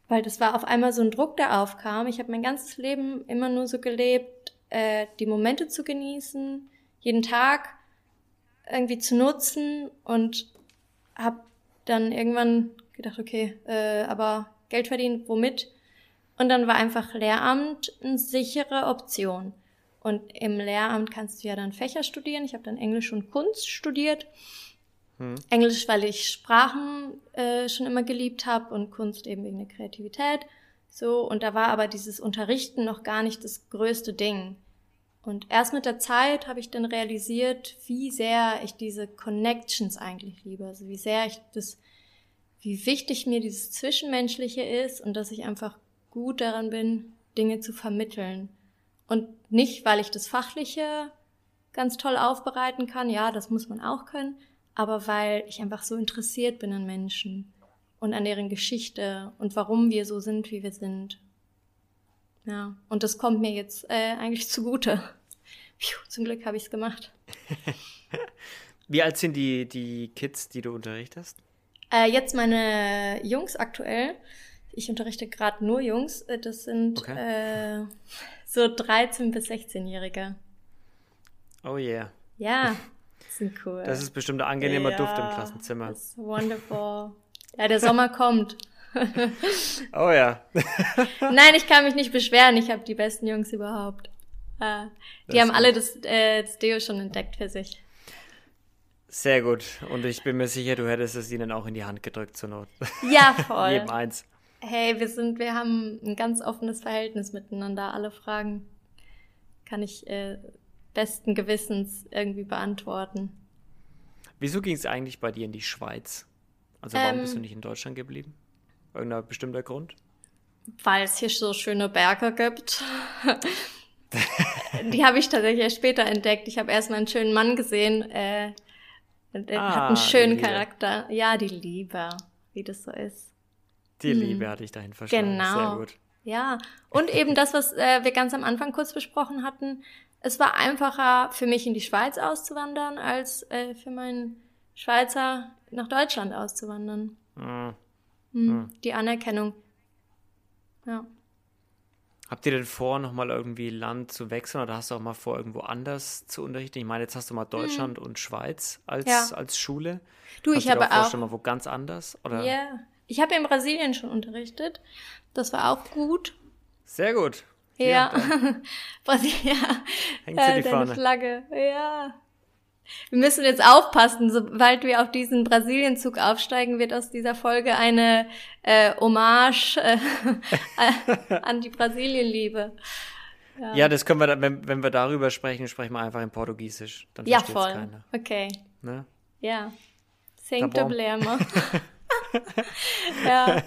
weil das war auf einmal so ein Druck, der aufkam. Ich habe mein ganzes Leben immer nur so gelebt, äh, die Momente zu genießen, jeden Tag irgendwie zu nutzen und habe dann irgendwann gedacht, okay, äh, aber Geld verdienen, womit? Und dann war einfach Lehramt eine sichere Option. Und im Lehramt kannst du ja dann Fächer studieren. Ich habe dann Englisch und Kunst studiert. Hm. Englisch, weil ich Sprachen äh, schon immer geliebt habe und Kunst eben wegen der Kreativität. So, und da war aber dieses Unterrichten noch gar nicht das größte Ding. Und erst mit der Zeit habe ich dann realisiert, wie sehr ich diese Connections eigentlich liebe. Also wie sehr ich das, wie wichtig mir dieses Zwischenmenschliche ist und dass ich einfach gut daran bin, Dinge zu vermitteln. Und nicht, weil ich das Fachliche ganz toll aufbereiten kann, ja, das muss man auch können, aber weil ich einfach so interessiert bin an Menschen und an deren Geschichte und warum wir so sind, wie wir sind. Ja, und das kommt mir jetzt äh, eigentlich zugute. Puh, zum Glück habe ich es gemacht. wie alt sind die, die Kids, die du unterrichtest? Äh, jetzt meine Jungs aktuell. Ich unterrichte gerade nur Jungs. Äh, das sind okay. äh, so 13- bis 16-Jährige. Oh yeah. Ja, sind cool. Das ist bestimmt ein angenehmer ja, Duft im Klassenzimmer. Das ist wonderful. Ja, der Sommer kommt. oh ja. Nein, ich kann mich nicht beschweren. Ich habe die besten Jungs überhaupt. Äh, die das haben alle das, äh, das Deo schon entdeckt für sich. Sehr gut. Und ich bin mir sicher, du hättest es ihnen auch in die Hand gedrückt zur Not. Ja, voll. Jedem eins. Hey, wir sind, wir haben ein ganz offenes Verhältnis miteinander. Alle Fragen kann ich äh, besten Gewissens irgendwie beantworten. Wieso ging es eigentlich bei dir in die Schweiz? Also warum ähm, bist du nicht in Deutschland geblieben? Irgendein bestimmter Grund? Weil es hier so schöne Berge gibt. die habe ich tatsächlich erst später entdeckt. Ich habe erstmal einen schönen Mann gesehen. Äh, er ah, hat einen schönen Charakter. Ja, die Liebe, wie das so ist. Die hm. Liebe hatte ich dahin verstanden. Genau. Sehr gut. Ja, und eben das, was äh, wir ganz am Anfang kurz besprochen hatten, es war einfacher für mich in die Schweiz auszuwandern, als äh, für meinen Schweizer nach Deutschland auszuwandern. Mhm. Mhm. Die Anerkennung. Ja. Habt ihr denn vor, nochmal irgendwie Land zu wechseln oder hast du auch mal vor, irgendwo anders zu unterrichten? Ich meine, jetzt hast du mal hm. Deutschland mhm. und Schweiz als, ja. als Schule. Du, Kannst ich habe auch. mal wo ganz anders? Oder? Ja, ich habe in Brasilien schon unterrichtet. Das war auch gut. Sehr gut. Ja. Brasilien. Hängt sie die Fahne. Flagge. Ja. Wir müssen jetzt aufpassen, sobald wir auf diesen Brasilienzug aufsteigen, wird aus dieser Folge eine äh, Hommage äh, an die Brasilienliebe. Ja. ja, das können wir, dann, wenn, wenn wir darüber sprechen, sprechen wir einfach in Portugiesisch. Dann ja, voll. Keiner. Okay. Ne? Ja. Sem tá problema. ja.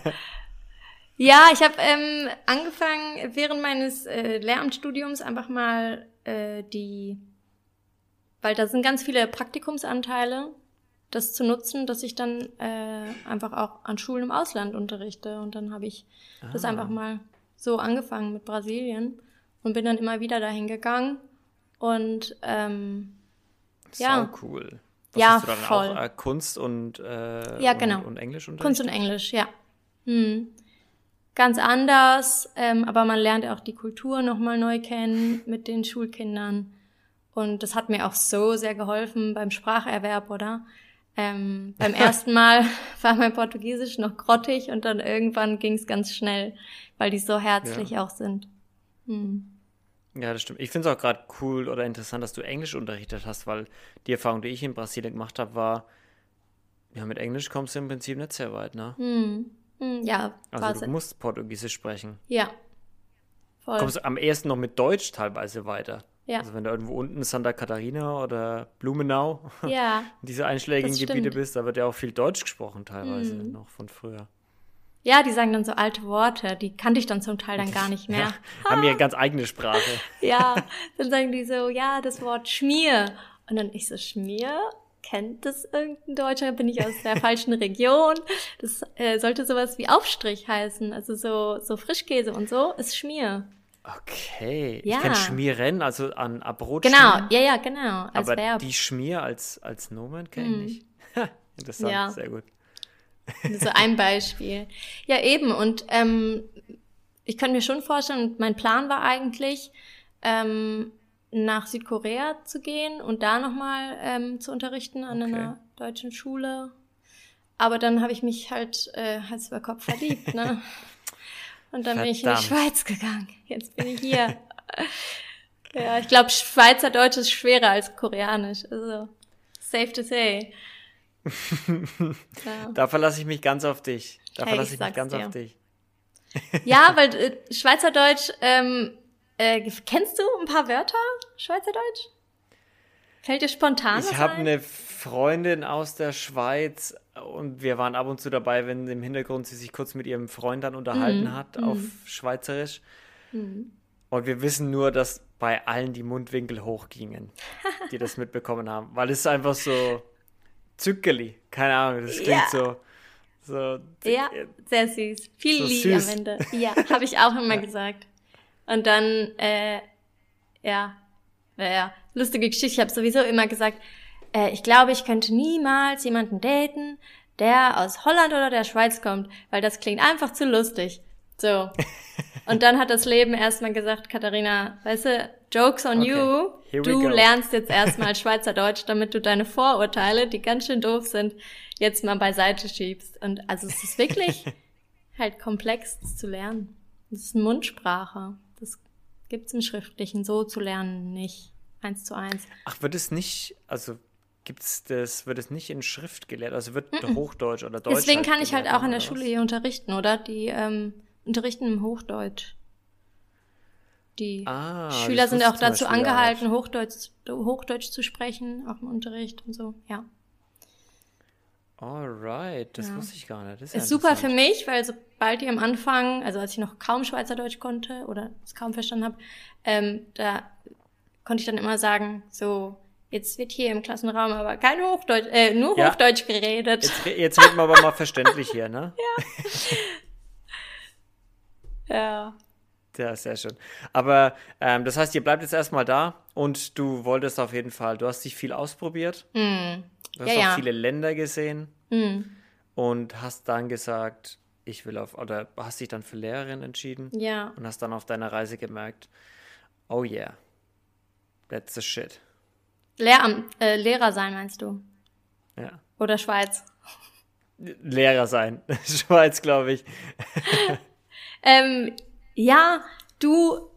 Ja, ich habe ähm, angefangen, während meines äh, Lehramtsstudiums einfach mal äh, die, weil da sind ganz viele Praktikumsanteile, das zu nutzen, dass ich dann äh, einfach auch an Schulen im Ausland unterrichte. Und dann habe ich ah. das einfach mal so angefangen mit Brasilien und bin dann immer wieder dahin gegangen. Und ähm, ja. So cool. Was ja, hast du dann voll. auch äh, Kunst und, äh, ja, genau. und, und Englisch unterrichtet? Kunst und Englisch, ja. Hm ganz anders, ähm, aber man lernt auch die Kultur nochmal neu kennen mit den Schulkindern. Und das hat mir auch so sehr geholfen beim Spracherwerb, oder? Ähm, beim ersten Mal war mein Portugiesisch noch grottig und dann irgendwann ging es ganz schnell, weil die so herzlich ja. auch sind. Hm. Ja, das stimmt. Ich finde es auch gerade cool oder interessant, dass du Englisch unterrichtet hast, weil die Erfahrung, die ich in Brasilien gemacht habe, war, ja, mit Englisch kommst du im Prinzip nicht sehr weit, ne? Hm. Hm, ja. Also du musst Portugiesisch sprechen. Ja. Voll. Kommst du am ehesten noch mit Deutsch teilweise weiter. Ja. Also wenn du irgendwo unten Santa Katharina oder Blumenau, Ja. diese einschlägigen Gebiete bist, da wird ja auch viel Deutsch gesprochen teilweise Mhm. noch von früher. Ja, die sagen dann so alte Worte, die kannte ich dann zum Teil dann gar nicht mehr. Ja, haben ihre ganz eigene Sprache. Ja, dann sagen die so, ja, das Wort Schmier. Und dann ich so, Schmier? Kennt das irgendein Deutscher? Bin ich aus der falschen Region? Das äh, sollte sowas wie Aufstrich heißen. Also so, so Frischkäse und so ist Schmier. Okay. Ja. Ich kenne Schmieren, also an Brot Genau, ja, ja, genau. Als aber Verb. die Schmier als, als Nomen kenne ich Mhm. nicht. Ha, Interessant, Ja. sehr gut. So ein Beispiel. Ja, eben. Und ähm, ich könnte mir schon vorstellen, mein Plan war eigentlich, ähm, nach Südkorea zu gehen und da nochmal ähm, zu unterrichten an Okay. einer deutschen Schule. Aber dann habe ich mich halt äh, Hals über Kopf verliebt, ne? Und dann bin ich in die Verdammt. Schweiz gegangen. Jetzt bin ich hier. ja, ich glaube, Schweizerdeutsch ist schwerer als Koreanisch. Also, safe to say. Ja. Da verlasse ich mich ganz auf dich. Da Hey, verlasse ich ich mich ganz dir. auf dich. Ja, weil äh, Schweizerdeutsch, ähm, äh, kennst du ein paar Wörter Schweizerdeutsch? Fällt dir spontan Ich habe ein? eine Freundin aus der Schweiz und wir waren ab und zu dabei, wenn im Hintergrund sie sich kurz mit ihrem Freund dann unterhalten Mhm, hat mhm. auf Schweizerisch. Hm. Und wir wissen nur, dass bei allen die Mundwinkel hochgingen, die das mitbekommen haben. Weil es einfach so zückeli. Keine Ahnung, das klingt Ja. so. so Ja, sehr süß. Viel So süß. am Ende. Ja, habe ich auch immer gesagt. Und dann, äh, ja, naja, lustige Geschichte. Ich habe sowieso immer gesagt, äh, ich glaube, ich könnte niemals jemanden daten, der aus Holland oder der Schweiz kommt, weil das klingt einfach zu lustig. So. Und dann hat das Leben erstmal gesagt, Katharina, weißt du, Jokes on Okay, you. here Du lernst jetzt erstmal Schweizerdeutsch, damit du deine Vorurteile, die ganz schön doof sind, jetzt mal beiseite schiebst. Und also es ist wirklich halt komplex das zu lernen. Das ist eine Mundsprache. Das gibt's im Schriftlichen so zu lernen nicht. Eins zu eins. Ach, wird es nicht, also gibt's das, wird es nicht in Schrift gelehrt? Also wird Hochdeutsch oder Deutsch Deswegen halt kann ich halt auch in der Schule was? hier unterrichten, oder? Die ähm, unterrichten im Hochdeutsch. Die Ah, Schüler sind auch dazu Beispiel angehalten, nicht. Hochdeutsch, Hochdeutsch zu sprechen, auch im Unterricht und so, ja. Alright, das Ja. wusste ich gar nicht. Das ist, ja Ist super für mich, weil sobald ich am Anfang, also als ich noch kaum Schweizerdeutsch konnte oder es kaum verstanden habe, ähm, da konnte ich dann immer sagen, so, jetzt wird hier im Klassenraum aber kein Hochdeutsch, äh, nur Ja. Hochdeutsch geredet. Jetzt, jetzt wird man aber mal verständlich hier, ne? Ja. Ja, sehr schön. Aber ähm, das heißt, ihr bleibt jetzt erstmal da und du wolltest auf jeden Fall, du hast dich viel ausprobiert, Hm. du hast Ja, auch ja. viele Länder gesehen Hm. und hast dann gesagt, ich will auf, oder hast dich dann für Lehrerin entschieden Ja. und hast dann auf deiner Reise gemerkt, oh yeah, that's the shit. Lehramt, äh, Lehrer sein, meinst du? Ja. Oder Schweiz? Lehrer sein. Schweiz, glaube ich. Ähm, ja, du,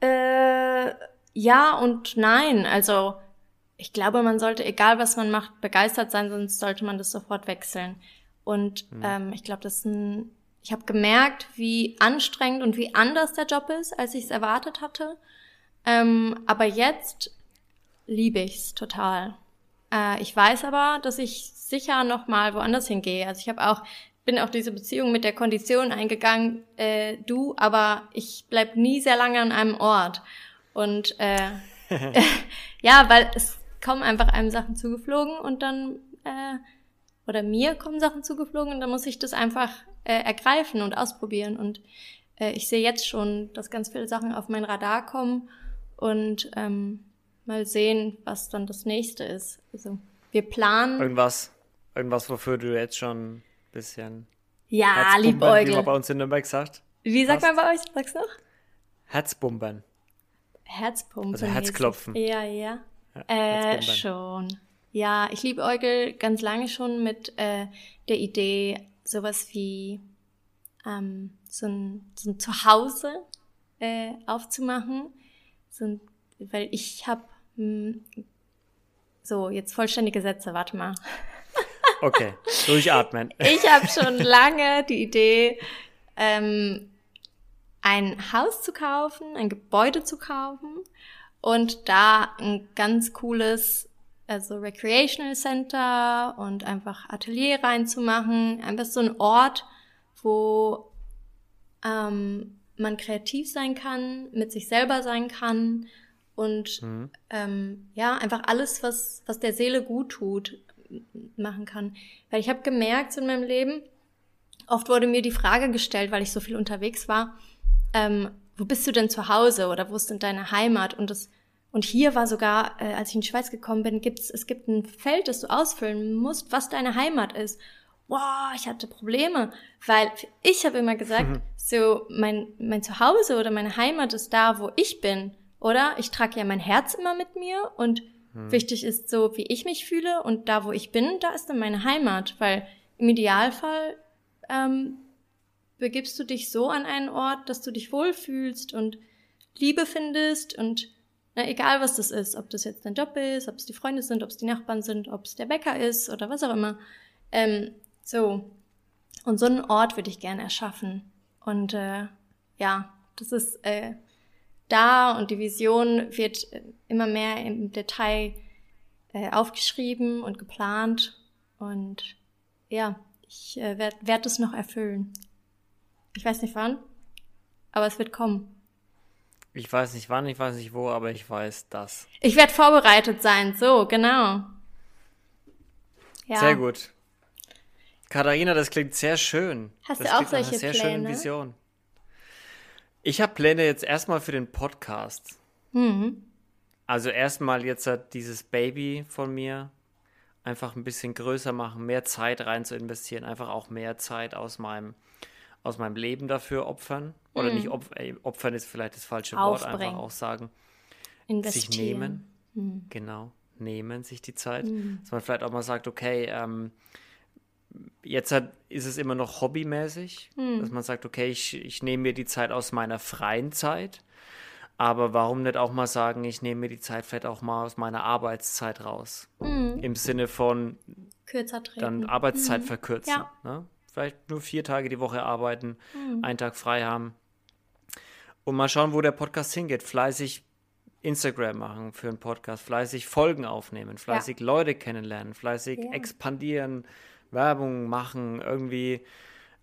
äh, ja und nein. Also, ich glaube, man sollte, egal was man macht, begeistert sein, sonst sollte man das sofort wechseln. Und ähm, ich glaube, das ist ein, ich habe gemerkt, wie anstrengend und wie anders der Job ist, als ich es erwartet hatte. Ähm, aber jetzt liebe ich's total. Äh, ich weiß aber, dass ich sicher noch mal woanders hingehe. Also ich habe auch bin auch diese Beziehung mit der Kondition eingegangen, äh, du, aber ich bleib nie sehr lange an einem Ort. Und äh, ja, weil es kommen einfach einem Sachen zugeflogen und dann äh, oder mir kommen Sachen zugeflogen und dann muss ich das einfach äh, ergreifen und ausprobieren. Und äh, ich sehe jetzt schon, dass ganz viele Sachen auf mein Radar kommen und ähm, mal sehen, was dann das nächste ist. Also wir planen. Irgendwas, irgendwas, wofür du jetzt schon bisschen Ja, Herzbumbern, wie Liebäugel. man bei uns in Nürnberg sagt. Wie sagt Passt. man bei euch? Sag's noch? Herzbumbern. Herzpumpen. Also Herzklopfen. Ja, ja. Ja, Äh, schon. Ja, ich liebe Eugel ganz lange schon mit äh, der Idee, sowas wie ähm, so, ein, so ein Zuhause äh, aufzumachen. So ein, weil ich habe so jetzt vollständige Sätze, warte mal. Okay, durchatmen. Ich habe schon lange die Idee, ähm, ein Haus zu kaufen, ein Gebäude zu kaufen und da ein ganz cooles, also Recreational Center und einfach Atelier reinzumachen. Einfach so ein Ort, wo ähm, man kreativ sein kann, mit sich selber sein kann und mhm. ähm, ja, einfach alles, was, was der Seele gut tut, machen kann. Weil ich habe gemerkt in meinem Leben, oft wurde mir die Frage gestellt, weil ich so viel unterwegs war, ähm, wo bist du denn zu Hause oder wo ist denn deine Heimat? Und das und hier war sogar, äh, als ich in die Schweiz gekommen bin, gibt's es gibt ein Feld, das du ausfüllen musst, was deine Heimat ist. Wow, ich hatte Probleme, weil ich habe immer gesagt, mhm. so mein mein Zuhause oder meine Heimat ist da, wo ich bin, oder? Ich trage ja mein Herz immer mit mir und mhm. wichtig ist so, wie ich mich fühle und da, wo ich bin, da ist dann meine Heimat, weil im Idealfall ähm, begibst du dich so an einen Ort, dass du dich wohlfühlst und Liebe findest und na, egal was das ist, ob das jetzt dein Job ist, ob es die Freunde sind, ob es die Nachbarn sind, ob es der Bäcker ist oder was auch immer. Ähm, so. Und so einen Ort würde ich gerne erschaffen. Und äh, ja, das ist äh, da und die Vision wird immer mehr im Detail äh, aufgeschrieben und geplant. Und ja, ich äh, werde werd es noch erfüllen. Ich weiß nicht wann, aber es wird kommen. Ich weiß nicht wann, ich weiß nicht wo, aber ich weiß das. Ich werde vorbereitet sein, so, genau. Ja. Sehr gut. Katharina, das klingt sehr schön. Hast das du auch solche sehr Pläne? Schöne Vision. Ich habe Pläne jetzt erstmal für den Podcast. Mhm. Also erstmal jetzt hat dieses Baby von mir einfach ein bisschen größer machen, mehr Zeit rein zu investieren, einfach auch mehr Zeit aus meinem aus meinem Leben dafür opfern. Oder mhm. nicht opf opfern ist vielleicht das falsche Wort, einfach auch sagen. Sich nehmen. Mhm. Genau. Nehmen sich die Zeit. Mhm. Dass man vielleicht auch mal sagt, okay, ähm, jetzt hat, ist es immer noch hobbymäßig, mhm. dass man sagt, okay, ich, ich nehme mir die Zeit aus meiner freien Zeit. Aber warum nicht auch mal sagen, ich nehme mir die Zeit vielleicht auch mal aus meiner Arbeitszeit raus? Mhm. Im Sinne von kürzer treten. Dann Arbeitszeit mhm. verkürzen. Ja. Ne? vielleicht nur vier Tage die Woche arbeiten, mhm. einen Tag frei haben. Und mal schauen, wo der Podcast hingeht. Fleißig Instagram machen für einen Podcast, fleißig Folgen aufnehmen, fleißig ja. Leute kennenlernen, fleißig ja. expandieren, Werbung machen, irgendwie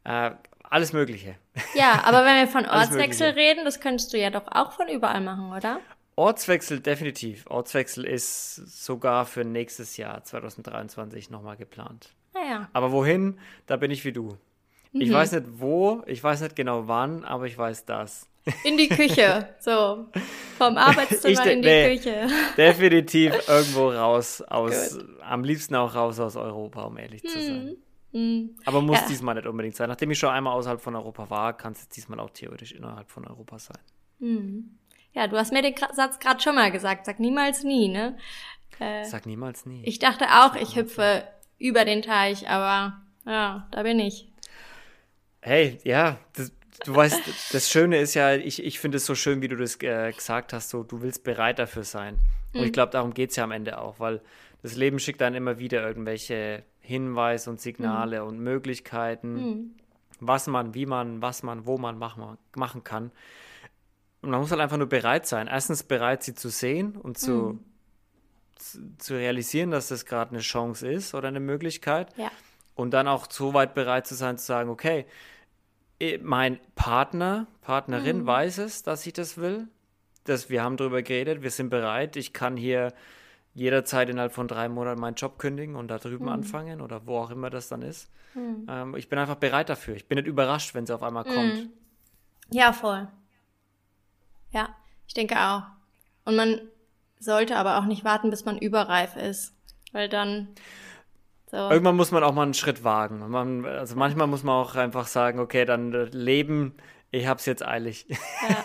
äh, alles Mögliche. Ja, aber wenn wir von Ortswechsel reden, das könntest du ja doch auch von überall machen, oder? Ortswechsel definitiv. Ortswechsel ist sogar für nächstes Jahr 2023 nochmal geplant. Naja. Aber wohin, da bin ich wie du. Mhm. Ich weiß nicht wo, ich weiß nicht genau wann, aber ich weiß das. In die Küche, so. Vom Arbeitszimmer in die nee, Küche. Definitiv irgendwo raus aus, Good. am liebsten auch raus aus Europa, um ehrlich zu sein. Mhm. Aber muss ja. diesmal nicht unbedingt sein. Nachdem ich schon einmal außerhalb von Europa war, kann es diesmal auch theoretisch innerhalb von Europa sein. Mhm. Ja, du hast mir den Satz gerade schon mal gesagt. Sag niemals nie, ne? Äh, Sag niemals nie. Ich dachte auch, ich hüpfe über den Teich, aber ja, da bin ich. Hey, ja, das, du weißt, das Schöne ist ja, ich, ich finde es so schön, wie du das äh, gesagt hast, so du willst bereit dafür sein. Und mhm. ich glaube, darum geht es ja am Ende auch, weil das Leben schickt dann immer wieder irgendwelche Hinweise und Signale mhm. und Möglichkeiten, mhm. was man, wie man, was man, wo man machen, machen kann. Und man muss halt einfach nur bereit sein. Erstens bereit, sie zu sehen und zu, mhm zu realisieren, dass das gerade eine Chance ist oder eine Möglichkeit. Ja. Und dann auch so weit bereit zu sein, zu sagen, okay, mein Partner, Partnerin mhm. weiß es, dass ich das will. Dass wir haben darüber geredet, wir sind bereit. Ich kann hier jederzeit innerhalb von drei Monaten meinen Job kündigen und da drüben mhm. anfangen oder wo auch immer das dann ist. Mhm. Ähm, ich bin einfach bereit dafür. Ich bin nicht überrascht, wenn es auf einmal kommt. Mhm. Ja, voll. Ja, ich denke auch. Und man sollte aber auch nicht warten, bis man überreif ist, weil dann so. Irgendwann muss man auch mal einen Schritt wagen. Man, also manchmal muss man auch einfach sagen, okay, dann äh, leben, ich hab's jetzt eilig. Ja.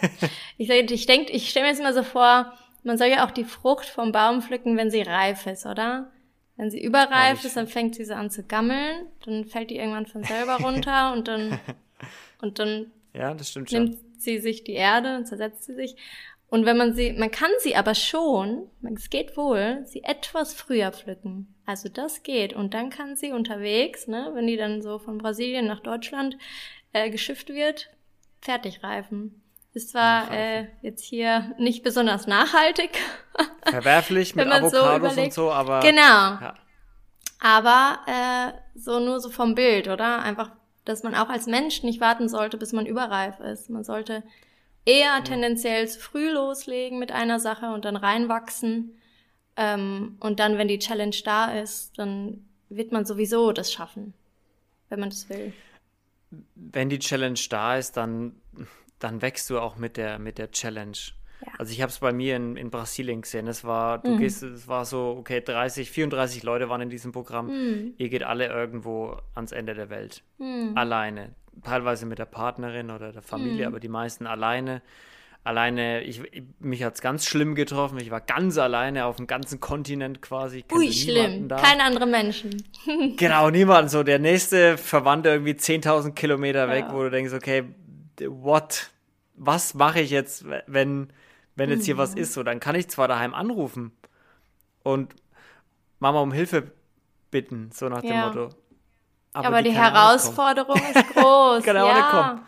Ich, ich denke, ich stelle mir jetzt immer so vor, man soll ja auch die Frucht vom Baum pflücken, wenn sie reif ist, oder? Wenn sie überreif ist, dann fängt sie so an zu gammeln, dann fällt die irgendwann von selber runter und dann und dann ja, das stimmt nimmt schon. sie sich die Erde und zersetzt sie sich. Und wenn man sie, man kann sie aber schon, es geht wohl, sie etwas früher pflücken. Also das geht. Und dann kann sie unterwegs, ne, wenn die dann so von Brasilien nach Deutschland äh, geschifft wird, fertig reifen. Ist zwar äh, jetzt hier nicht besonders nachhaltig. Verwerflich mit Avocados so und so, aber. Genau. Ja. Aber äh, so nur so vom Bild, oder? Einfach, dass man auch als Mensch nicht warten sollte, bis man überreif ist. Man sollte eher tendenziell zu früh loslegen mit einer Sache und dann reinwachsen. Ähm, und dann, wenn die Challenge da ist, dann wird man sowieso das schaffen, wenn man das will. Wenn die Challenge da ist, dann, dann wächst du auch mit der, mit der Challenge. Ja. Also ich habe es bei mir in, in Brasilien gesehen. Es war, du mhm. gehst, es war so, okay, 30, 34 Leute waren in diesem Programm. Mhm. Ihr geht alle irgendwo ans Ende der Welt. Mhm. Alleine. Teilweise mit der Partnerin oder der Familie, mhm. aber die meisten alleine. Alleine, ich, mich hat es ganz schlimm getroffen. Ich war ganz alleine auf dem ganzen Kontinent quasi. Ui, schlimm. Da. Keine anderen Menschen. genau, niemand. So der nächste Verwandte irgendwie 10.000 Kilometer ja. weg, wo du denkst, okay, what? Was mache ich jetzt, wenn wenn jetzt hier was mhm. ist, so, dann kann ich zwar daheim anrufen und Mama um Hilfe bitten, so nach dem ja. Motto. Aber, aber die, die Herausforderung ist groß. kann ja.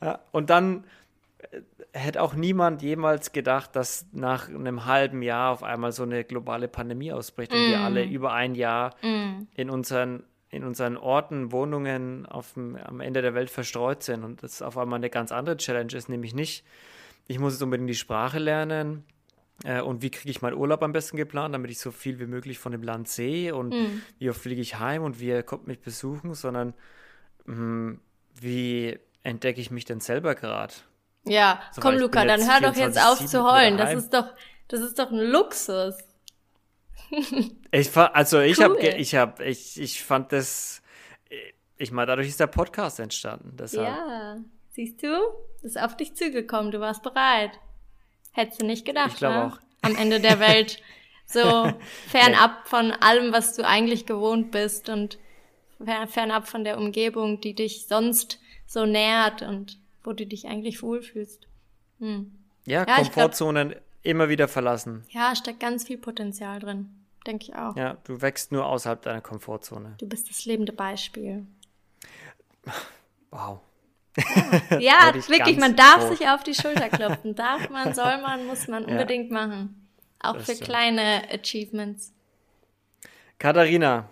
Ja, und dann hätte auch niemand jemals gedacht, dass nach einem halben Jahr auf einmal so eine globale Pandemie ausbricht mm. und wir alle mm. über ein Jahr mm. in unseren in unseren Orten, Wohnungen auf dem, am Ende der Welt verstreut sind und das auf einmal eine ganz andere Challenge ist, nämlich nicht ich muss jetzt unbedingt die Sprache lernen. Äh, und wie kriege ich meinen Urlaub am besten geplant, damit ich so viel wie möglich von dem Land sehe und mhm. wie oft fliege ich heim und wie kommt mich besuchen, sondern mh, hm, wie entdecke ich mich denn selber gerade? Ja, so, komm Luca, dann hör doch jetzt auf zu heulen. Das ist doch, das ist doch ein Luxus. ich also ich cool. habe, ich habe, ich, ich fand das, ich meine, dadurch ist der Podcast entstanden. Deshalb. Ja, siehst du? ist auf dich zugekommen, du warst bereit. Hättest du nicht gedacht, ich glaube ne? auch. Am Ende der Welt so fernab von allem, was du eigentlich gewohnt bist und fernab von der Umgebung, die dich sonst so nährt und wo du dich eigentlich wohlfühlst. Hm. Ja, ja, Komfortzonen glaub, immer wieder verlassen. Ja, steckt ganz viel Potenzial drin. Denke ich auch. Ja, du wächst nur außerhalb deiner Komfortzone. Du bist das lebende Beispiel. Wow. Ja, wirklich, man darf hoch. sich auf die Schulter klopfen. Darf man, soll man, muss man unbedingt ja. machen. Auch das für stimmt. kleine Achievements. Katharina,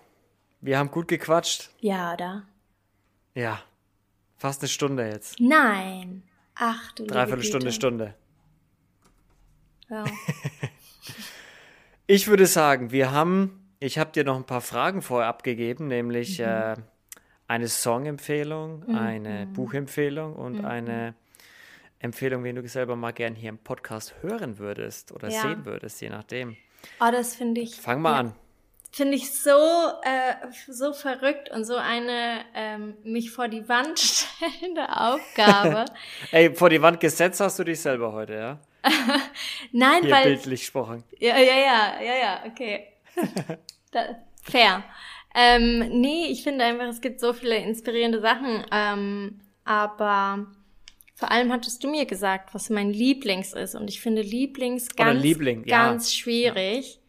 wir haben gut gequatscht. Ja, oder? Ja, fast eine Stunde jetzt. Nein. Ach du Dreiviertel Stunde, Stunde. Ja. ich würde sagen, wir haben, ich habe dir noch ein paar Fragen vorher abgegeben, nämlich mhm. äh, eine Songempfehlung, mhm. eine Buchempfehlung und mhm. eine Empfehlung, wen du selber mal gern hier im Podcast hören würdest oder ja. sehen würdest, je nachdem. Oh, das finde ich. Fang mal ja, an. Finde ich so, äh, so verrückt und so eine ähm, mich vor die Wand stellende Aufgabe. Ey, vor die Wand gesetzt hast du dich selber heute, ja? Nein, hier weil. bildlich gesprochen. Ja, ja, ja, ja, ja, okay. da, fair. Ähm, nee, ich finde einfach, es gibt so viele inspirierende Sachen. Ähm, aber vor allem hattest du mir gesagt, was mein Lieblings ist. Und ich finde Lieblings ganz, Liebling, ganz ja. schwierig. Ja.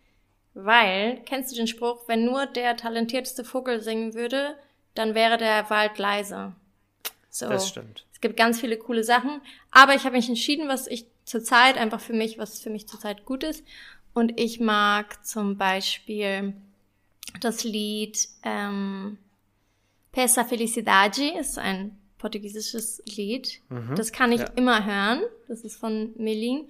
Weil, kennst du den Spruch, wenn nur der talentierteste Vogel singen würde, dann wäre der Wald leise. So. Das stimmt. Es gibt ganz viele coole Sachen. Aber ich habe mich entschieden, was ich zurzeit einfach für mich, was für mich zurzeit gut ist. Und ich mag zum Beispiel das Lied ähm, Peça Felicidade ist ein portugiesisches Lied. Mhm, das kann ich ja. immer hören. Das ist von Melin.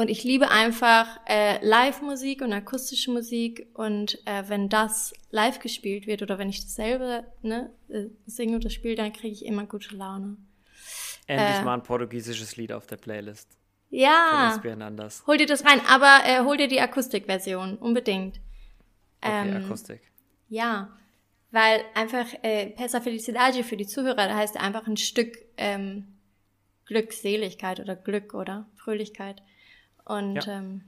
Und ich liebe einfach äh, Live-Musik und akustische Musik. Und äh, wenn das live gespielt wird oder wenn ich dasselbe ne, äh, singe oder spiele, dann kriege ich immer gute Laune. Endlich äh, mal ein portugiesisches Lied auf der Playlist. Ja. Hol dir das rein, aber äh, hol dir die Akustikversion, unbedingt. Okay, ähm, Akustik. Ja, weil einfach äh, Pesa Felicidade für die Zuhörer da heißt einfach ein Stück ähm, Glückseligkeit oder Glück oder Fröhlichkeit. Und ja. Ähm,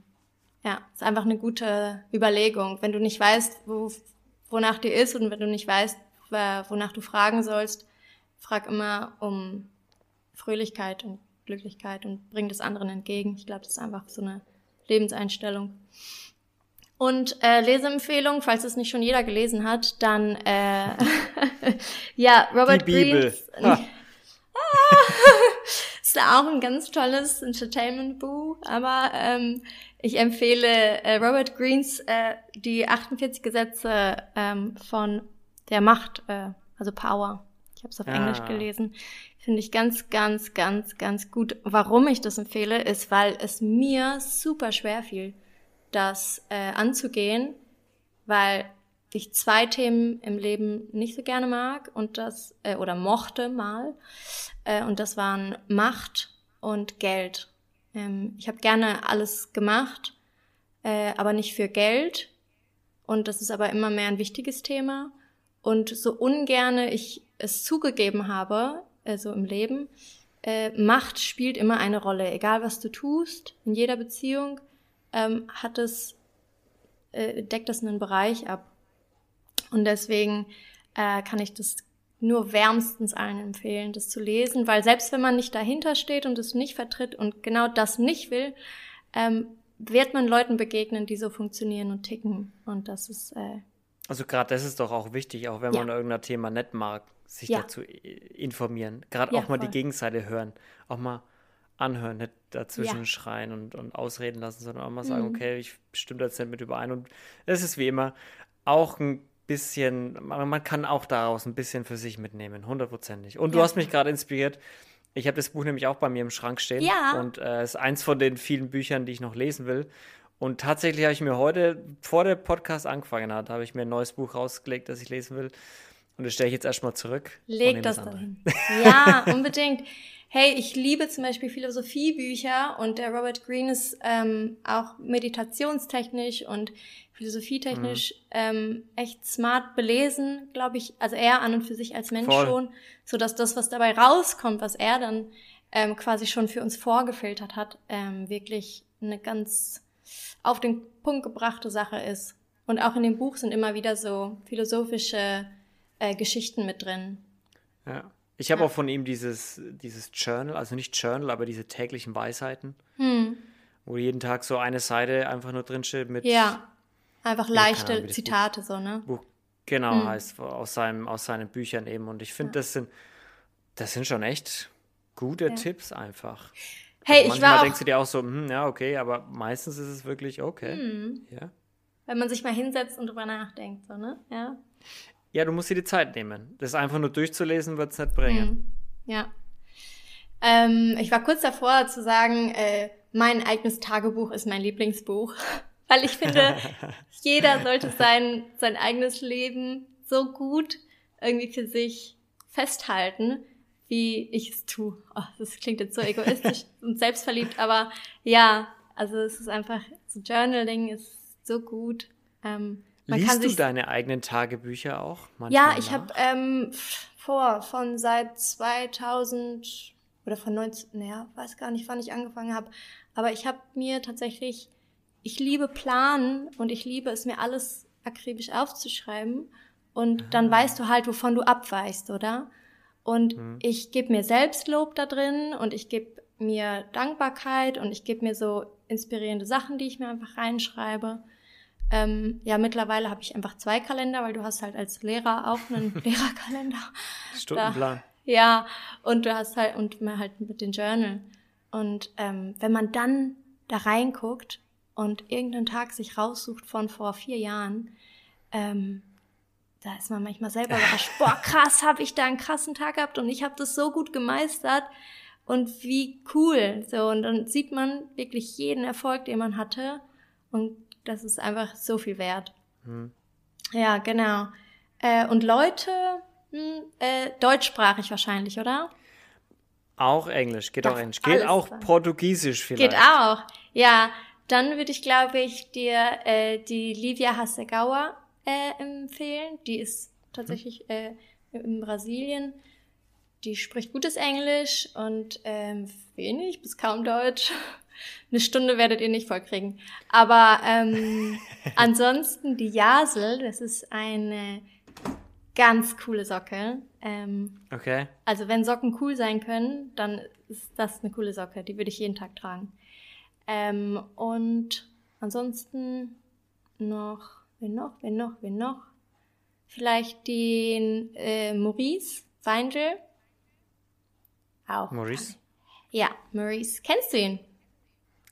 ja, ist einfach eine gute Überlegung. Wenn du nicht weißt, wo, wonach dir ist und wenn du nicht weißt, wonach du fragen sollst, frag immer um Fröhlichkeit und Glücklichkeit und bring das anderen entgegen. Ich glaube, das ist einfach so eine Lebenseinstellung. Und äh, Leseempfehlung, falls es nicht schon jeder gelesen hat, dann äh, ja, Robert Die Bibel. Greens. Ah. Ist auch ein ganz tolles Entertainment-Buch, aber ähm, ich empfehle äh, Robert Greens äh, die 48 Gesetze ähm, von der Macht, äh, also Power. Ich habe es auf ah. Englisch gelesen. Finde ich ganz, ganz, ganz, ganz gut. Warum ich das empfehle, ist, weil es mir super schwer fiel, das äh, anzugehen, weil ich zwei Themen im Leben nicht so gerne mag und das äh, oder mochte mal. Äh, und das waren Macht und Geld. Ähm, ich habe gerne alles gemacht, äh, aber nicht für Geld. Und das ist aber immer mehr ein wichtiges Thema. Und so ungerne ich es zugegeben habe, also im Leben, äh, Macht spielt immer eine Rolle, egal was du tust, in jeder Beziehung ähm, hat es äh, deckt das einen Bereich ab und deswegen äh, kann ich das nur wärmstens allen empfehlen, das zu lesen, weil selbst wenn man nicht dahinter steht und es nicht vertritt und genau das nicht will, ähm, wird man Leuten begegnen, die so funktionieren und ticken. Und das ist. Äh, also gerade das ist doch auch wichtig, auch wenn ja. man irgendein Thema nicht mag, sich ja. dazu informieren. Gerade ja, auch mal voll. die Gegenseite hören, auch mal anhören, nicht dazwischen schreien und, und ausreden lassen, sondern auch mal sagen, mhm. okay, ich stimme da jetzt nicht mit überein. Und es ist wie immer auch ein bisschen, man kann auch daraus ein bisschen für sich mitnehmen, hundertprozentig. Und ja. du hast mich gerade inspiriert. Ich habe das Buch nämlich auch bei mir im Schrank stehen. Ja. Und es äh, ist eins von den vielen Büchern, die ich noch lesen will. Und tatsächlich habe ich mir heute, vor der Podcast angefangen hat, habe ich mir ein neues Buch rausgelegt, das ich lesen will. Und das stelle ich jetzt erstmal zurück. Leg das dahin. Ja, unbedingt. Hey, ich liebe zum Beispiel Philosophiebücher und der Robert Greene ist ähm, auch meditationstechnisch und philosophietechnisch mhm. ähm, echt smart belesen, glaube ich. Also er an und für sich als Mensch Voll. schon, so dass das, was dabei rauskommt, was er dann ähm, quasi schon für uns vorgefiltert hat, ähm, wirklich eine ganz auf den Punkt gebrachte Sache ist. Und auch in dem Buch sind immer wieder so philosophische äh, Geschichten mit drin. Ja. Ich habe ja. auch von ihm dieses, dieses Journal, also nicht Journal, aber diese täglichen Weisheiten, hm. wo jeden Tag so eine Seite einfach nur drinsteht mit ja. Einfach leichte Ahnung, Zitate, Buch, so, ne? Buch, genau, hm. heißt aus, seinem, aus seinen Büchern eben. Und ich finde, ja. das, sind, das sind schon echt gute ja. Tipps einfach. Hey, also ich war. denkst du dir auch so, hm, ja, okay, aber meistens ist es wirklich okay. Hm. Ja. Wenn man sich mal hinsetzt und drüber nachdenkt, so, ne? Ja. Ja, du musst dir die Zeit nehmen. Das einfach nur durchzulesen, wird es nicht bringen. Hm. Ja. Ähm, ich war kurz davor zu sagen, äh, mein eigenes Tagebuch ist mein Lieblingsbuch. Weil ich finde, jeder sollte sein, sein eigenes Leben so gut irgendwie für sich festhalten, wie ich es tue. Oh, das klingt jetzt so egoistisch und selbstverliebt, aber ja, also es ist einfach, so Journaling ist so gut. Ähm, Liest du deine eigenen Tagebücher auch? Ja, ich habe ähm, vor, von seit 2000 oder von 19, naja, weiß gar nicht, wann ich angefangen habe, aber ich habe mir tatsächlich ich liebe Planen und ich liebe es, mir alles akribisch aufzuschreiben. Und dann ah. weißt du halt, wovon du abweichst, oder? Und mhm. ich gebe mir Selbstlob da drin und ich gebe mir Dankbarkeit und ich gebe mir so inspirierende Sachen, die ich mir einfach reinschreibe. Ähm, ja, mittlerweile habe ich einfach zwei Kalender, weil du hast halt als Lehrer auch einen Lehrerkalender. Stundenplan. Da, ja, und du hast halt, und mir halt mit den Journal. Und ähm, wenn man dann da reinguckt und irgendeinen Tag sich raussucht von vor vier Jahren, ähm, da ist man manchmal selber überrascht, boah, krass, habe ich da einen krassen Tag gehabt und ich habe das so gut gemeistert und wie cool. So, und dann sieht man wirklich jeden Erfolg, den man hatte und das ist einfach so viel wert. Hm. Ja, genau. Äh, und Leute, hm, äh, deutschsprachig wahrscheinlich, oder? Auch Englisch, geht Darf auch Englisch. Geht auch sein. Portugiesisch vielleicht. Geht auch, ja. Dann würde ich, glaube ich, dir äh, die Livia Hasegawa äh, empfehlen. Die ist tatsächlich äh, in Brasilien. Die spricht gutes Englisch und ähm, wenig bis kaum Deutsch. Eine Stunde werdet ihr nicht vollkriegen. Aber ähm, ansonsten die Jasel, das ist eine ganz coole Socke. Ähm, okay. Also wenn Socken cool sein können, dann ist das eine coole Socke. Die würde ich jeden Tag tragen. Ähm, und ansonsten noch, wen noch, wen noch, wen noch? Vielleicht den äh, Maurice Weindl. Auch. Maurice? Ja, Maurice. Kennst du ihn?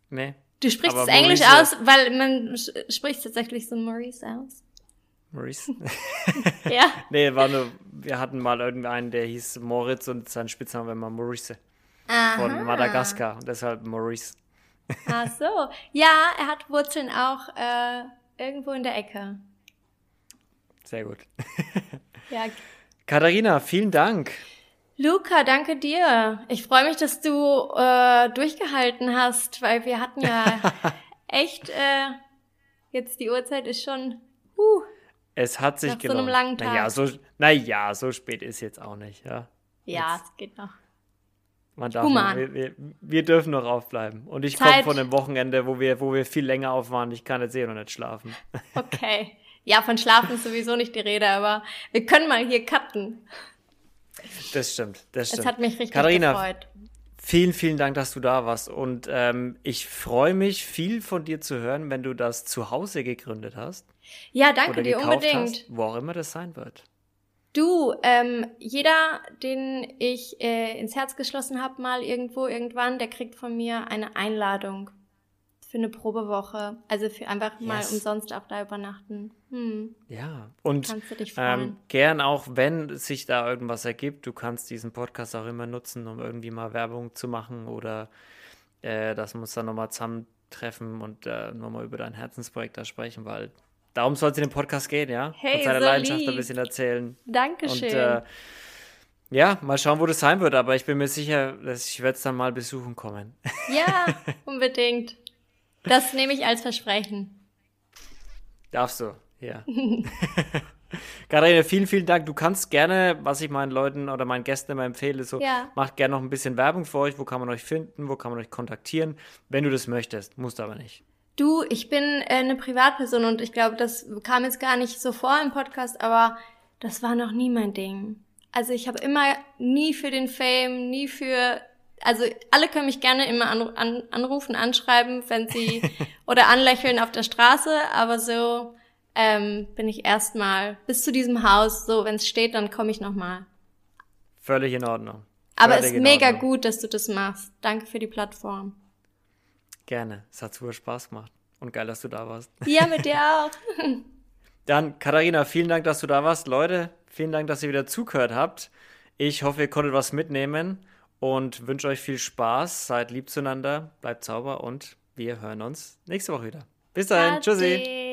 Nee. Du sprichst es Englisch aus, weil man spricht tatsächlich so Maurice aus. Maurice? Ja. nee, war nur, wir hatten mal irgendeinen, der hieß Moritz und sein Spitzname war Maurice von Aha. Madagaskar. Und deshalb Maurice. Ach so. Ja, er hat Wurzeln auch äh, irgendwo in der Ecke. Sehr gut. Ja. Katharina, vielen Dank. Luca, danke dir. Ich freue mich, dass du äh, durchgehalten hast, weil wir hatten ja echt, äh, jetzt die Uhrzeit ist schon, huh, Es hat sich Nach so einem gelohnt. langen Tag. Naja, so, naja, so spät ist jetzt auch nicht, ja. ja, Jetzt. es geht noch. Man darf Human. wir, wir, wir dürfen noch aufbleiben. Und ich komme von einem Wochenende, wo wir, wo wir viel länger auf waren. Ich kann jetzt eh noch nicht schlafen. Okay. Ja, von Schlafen ist sowieso nicht die Rede, aber wir können mal hier cutten. Das stimmt, das stimmt. Es hat mich richtig Katharina, gefreut. Vielen, vielen Dank, dass du da warst. Und ähm, ich freue mich, viel von dir zu hören, wenn du das zu Hause gegründet hast. Ja, danke oder dir unbedingt. hast, wo auch immer das sein wird. Du, ähm, jeder, den ich äh, ins Herz geschlossen habe, mal irgendwo, irgendwann, der kriegt von mir eine Einladung für eine Probewoche. Also für einfach mal Yes. umsonst auch da übernachten. Hm, Ja, und kannst du dich freuen. ähm, gern auch, wenn sich da irgendwas ergibt, du kannst diesen Podcast auch immer nutzen, um irgendwie mal Werbung zu machen oder äh, dass wir uns dann nochmal zusammentreffen und äh, nochmal über dein Herzensprojekt da sprechen, weil darum soll es in dem Podcast gehen, ja? Hey, Von seiner so Leidenschaft ein lieb. bisschen erzählen. Dankeschön. Und äh, ja, mal schauen, wo das sein wird, aber ich bin mir sicher, dass ich werde es dann mal besuchen kommen. ja, unbedingt. Das nehme ich als Versprechen. Darfst du, ja. Katharina, vielen, vielen Dank. Du kannst gerne, was ich meinen Leuten oder meinen Gästen immer empfehle, so Ja. macht gerne noch ein bisschen Werbung für euch. Wo kann man euch finden? Wo kann man euch kontaktieren? Wenn du das möchtest, musst du aber nicht. Du, ich bin äh, eine Privatperson und ich glaube, das kam jetzt gar nicht so vor im Podcast, aber das war noch nie mein Ding. Also ich habe immer nie für den Fame, nie für, also alle können mich gerne immer an, an, anrufen, anschreiben, wenn sie oder anlächeln auf der Straße, aber so ähm, bin ich erstmal bis zu diesem Haus, so wenn es steht, dann komme ich nochmal. Völlig in Ordnung. Aber es Völlig ist mega Ordnung. gut, dass du das machst. Danke für die Plattform. Gerne. Es hat super Spaß gemacht. Und geil, dass du da warst. Ja, mit dir auch. Dann, Katharina, vielen Dank, dass du da warst. Leute, vielen Dank, dass ihr wieder zugehört habt. Ich hoffe, ihr konntet was mitnehmen und wünsche euch viel Spaß. Seid lieb zueinander, bleibt sauber und wir hören uns nächste Woche wieder. Bis dahin. Tschüssi. Ade.